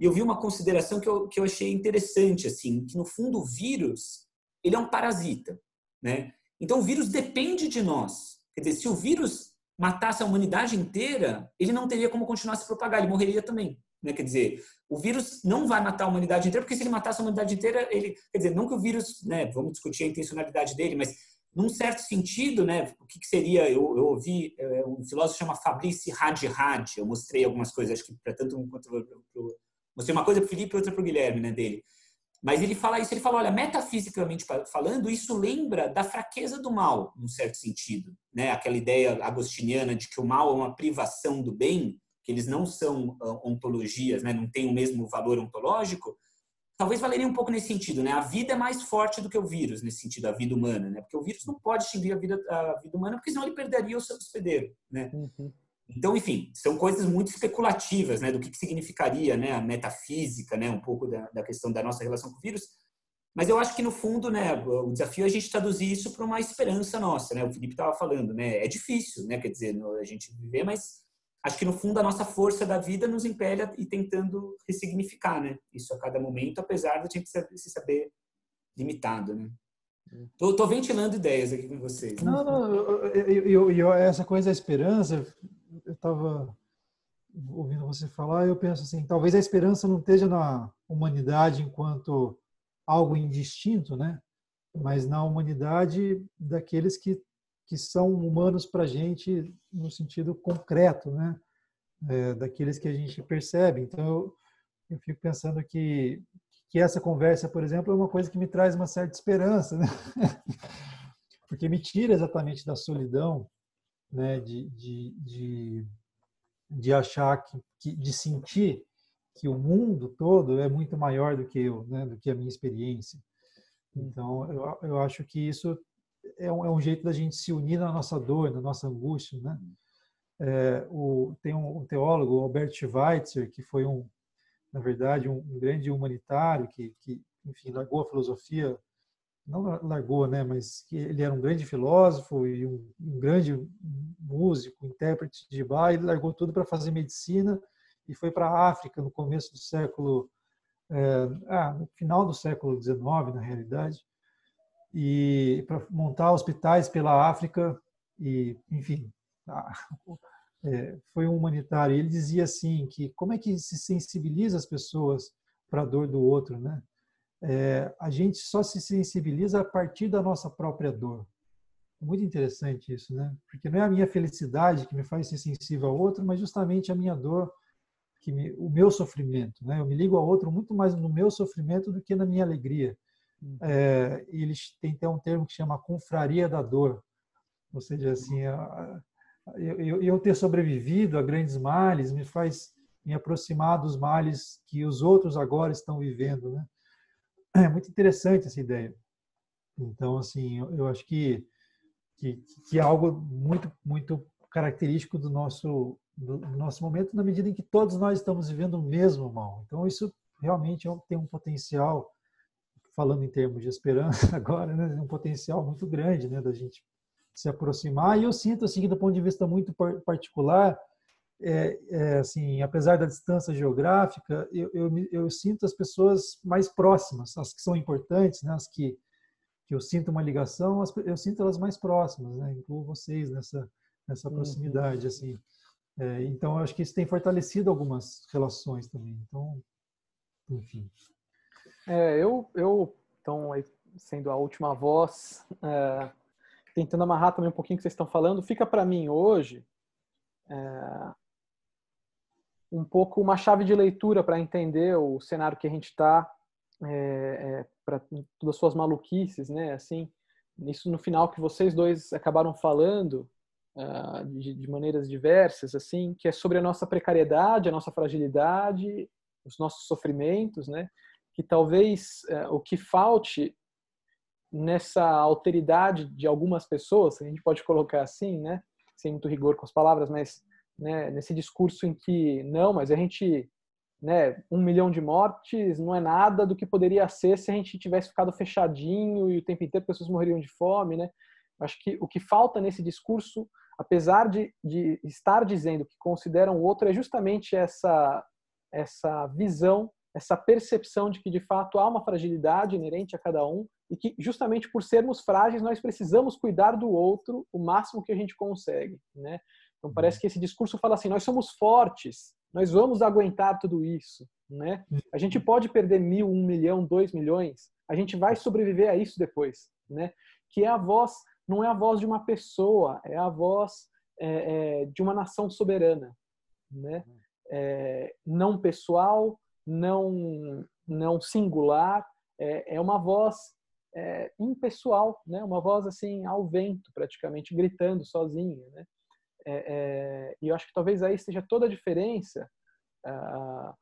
E eu vi uma consideração que eu, que eu achei interessante, assim, que no fundo o vírus, ele é um parasita, né? Então o vírus depende de nós. Quer dizer, se o vírus matasse a humanidade inteira, ele não teria como continuar a se propagar, ele morreria também. Né? Quer dizer, o vírus não vai matar a humanidade inteira, porque se ele matasse a humanidade inteira, ele, quer dizer, não que o vírus, né, vamos discutir a intencionalidade dele, mas num certo sentido, né, o que, que seria, eu, eu ouvi, é, um filósofo chama Fabrice Hadjihad, eu mostrei algumas coisas, acho que para tanto um quanto mostrei uma coisa para o Felipe outra para o Guilherme, né, dele. Mas ele fala isso, ele fala, olha, metafisicamente falando, isso lembra da fraqueza do mal, num certo sentido, né? Aquela ideia agostiniana de que o mal é uma privação do bem, que eles não são ah, ontologias, né, não têm o mesmo valor ontológico, talvez valeria um pouco nesse sentido, né? A vida é mais forte do que o vírus nesse sentido, a vida humana, né? Porque o vírus não pode extinguir a vida, a vida humana, porque senão ele perderia o seu hospedeiro, né? Uhum. Então, enfim, são coisas muito especulativas, né? Do que, que significaria, né? A metafísica, né? Um pouco da, da questão da nossa relação com o vírus. Mas eu acho que no fundo, né? O desafio é a gente traduzir isso para uma esperança nossa, né? O Felipe estava falando, né? É difícil, né? Quer dizer, a gente viver, mas acho que no fundo a nossa força da vida nos impele e tentando ressignificar, né? Isso a cada momento, apesar de a gente se saber limitado, né? Tô, tô ventilando ideias aqui com vocês. Não, não, eu, eu, eu, essa coisa da esperança, eu estava ouvindo você falar, eu penso assim, talvez a esperança não esteja na humanidade enquanto algo indistinto, né? mas na humanidade daqueles que, que são humanos para a gente no sentido concreto, né? É, daqueles que a gente percebe. Então, eu, eu fico pensando que, que essa conversa, por exemplo, é uma coisa que me traz uma certa esperança, né? (laughs) porque me tira exatamente da solidão, né? de, de, de, de achar que, que, de sentir que o mundo todo é muito maior do que eu, né? do que a minha experiência. Então, eu, eu acho que isso é um, é um jeito da gente se unir na nossa dor, na nossa angústia, né? É, o, tem um, um teólogo, Albert Schweitzer, que foi um, na verdade, um, um grande humanitário que, que, enfim, largou a filosofia, não largou, né, mas que ele era um grande filósofo e um, um grande músico, intérprete de bar, ele largou tudo para fazer medicina e foi para a África no começo do século é, ah, no final do século XIX, na realidade, e para montar hospitais pela África e, enfim, é, foi um humanitário. Ele dizia assim que como é que se sensibiliza as pessoas para a dor do outro, né? É, a gente só se sensibiliza a partir da nossa própria dor. Muito interessante isso, né? Porque não é a minha felicidade que me faz ser sensível ao outro, mas justamente a minha dor que me, o meu sofrimento, né? Eu me ligo ao outro muito mais no meu sofrimento do que na minha alegria. Uhum. É, eles têm até um termo que chama confraria da dor, ou seja, assim, eu, eu ter sobrevivido a grandes males me faz me aproximar dos males que os outros agora estão vivendo, né? É muito interessante essa ideia. Então, assim, eu, eu acho que, que que é algo muito muito característico do nosso do, nosso momento, na medida em que todos nós estamos vivendo o mesmo mal. Então, isso realmente é tem um potencial, falando em termos de esperança (laughs) agora, né, um potencial muito grande né, da gente se aproximar. E eu sinto, assim, que do ponto de vista muito particular, é, é, assim, apesar da distância geográfica, eu, eu, eu, sinto as pessoas mais próximas, as que são importantes, né, as que, que eu sinto uma ligação, eu sinto elas mais próximas, né, incluo vocês nessa, nessa uhum. proximidade, uhum. assim. É, então, acho que isso tem fortalecido algumas relações também. Então, enfim. É, eu, eu, então, sendo a última voz, é, tentando amarrar também um pouquinho o que vocês estão falando, fica para mim hoje é, um pouco uma chave de leitura para entender o cenário que a gente está, é, é, para todas as suas maluquices, né? Assim, isso no final que vocês dois acabaram falando, uh, de, de, maneiras diversas, assim, que é sobre a nossa precariedade, a nossa fragilidade, os nossos sofrimentos, né? Que talvez uh, o que falte nessa alteridade de algumas pessoas, a gente pode colocar assim, né? Sem muito rigor com as palavras, mas né, nesse discurso em que não, mas a gente né, um milhão de mortes não é nada do que poderia ser se a gente tivesse ficado fechadinho e o tempo inteiro pessoas morreriam de fome, né? Acho que o que falta nesse discurso apesar de, de estar dizendo que consideram o outro, é justamente essa, essa visão, essa percepção de que de fato há uma fragilidade inerente a cada um e que justamente por sermos frágeis nós precisamos cuidar do outro o máximo que a gente consegue, né? Então parece uhum. que esse discurso fala assim: nós somos fortes, nós vamos aguentar tudo isso, né? A gente pode perder mil, um milhão, dois milhões, a gente vai sobreviver a isso depois, né? Que é a voz não é a voz de uma pessoa, é a voz é, é, de uma nação soberana, né? É, não pessoal, não não singular, é, é uma voz é, impessoal, né? Uma voz assim ao vento, praticamente gritando sozinha, né? É, e eu acho que talvez aí esteja toda a diferença ah,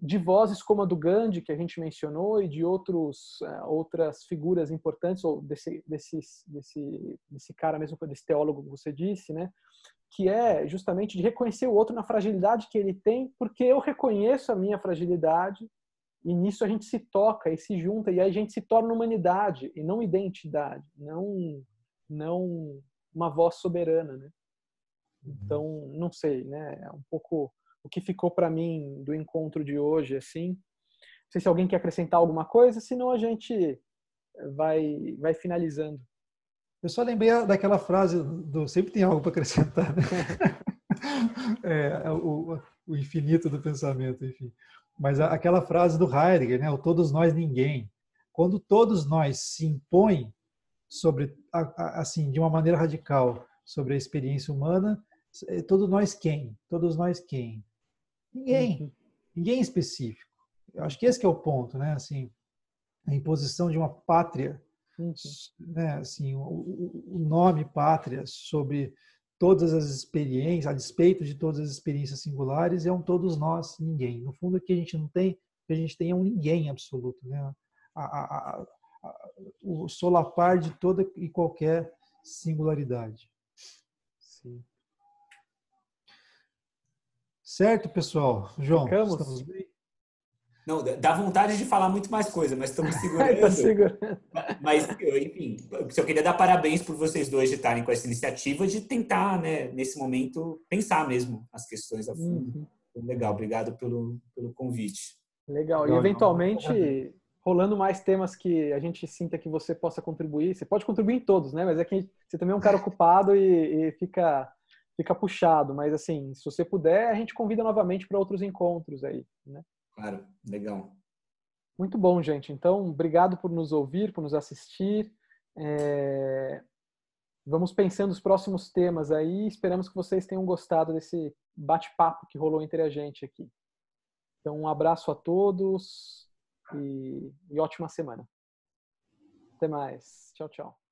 de vozes como a do Gandhi que a gente mencionou e de outros uh, outras figuras importantes ou desse desse desse desse cara mesmo desse teólogo que você disse né que é justamente de reconhecer o outro na fragilidade que ele tem porque eu reconheço a minha fragilidade e nisso a gente se toca e se junta e aí a gente se torna humanidade e não identidade não não uma voz soberana né então não sei né é um pouco o que ficou para mim do encontro de hoje, assim. Não sei se alguém quer acrescentar alguma coisa, senão a gente vai, vai finalizando. Eu só lembrei daquela frase do sempre tem algo para acrescentar, né? (laughs) É, é, o, o, infinito do pensamento, enfim. Mas aquela frase do Heidegger, né? O todos nós ninguém. quando todos nós se impõem sobre, assim, de uma maneira radical sobre a experiência humana, é, todos nós quem? Todos nós quem? Ninguém. Uhum. Ninguém específico. Eu acho que esse que é o ponto, né? Assim, a imposição de uma pátria, uhum. né? Assim, o, o nome pátria sobre todas as experiências, a despeito de todas as experiências singulares, é um todos nós, ninguém. No fundo, o que a gente não tem, o que a gente tem é um ninguém absoluto, né? A, a, a, o solapar de toda e qualquer singularidade. Sim. Certo, pessoal? João, Ficamos? estamos bem? Não, dá vontade de falar muito mais coisa, mas estamos (laughs) segurando. tá segurando. Mas, enfim, eu queria dar parabéns por vocês dois de estarem com essa iniciativa de tentar, né, nesse momento, pensar mesmo as questões a fundo. Uhum. Legal, obrigado pelo, pelo convite. Legal. E eventualmente, rolando mais temas que a gente sinta que você possa contribuir. Você pode contribuir em todos, né? Mas é que você também é um cara (laughs) ocupado e, e fica fica puxado. Mas assim, se você puder, a gente convida novamente para outros encontros aí, né? Claro, legal. Muito bom, gente. Então, obrigado por nos ouvir, por nos assistir. É... Vamos pensando os próximos temas aí. Esperamos que vocês tenham gostado desse bate-papo que rolou entre a gente aqui. Então, um abraço a todos e, e ótima semana. Até mais. Tchau, tchau.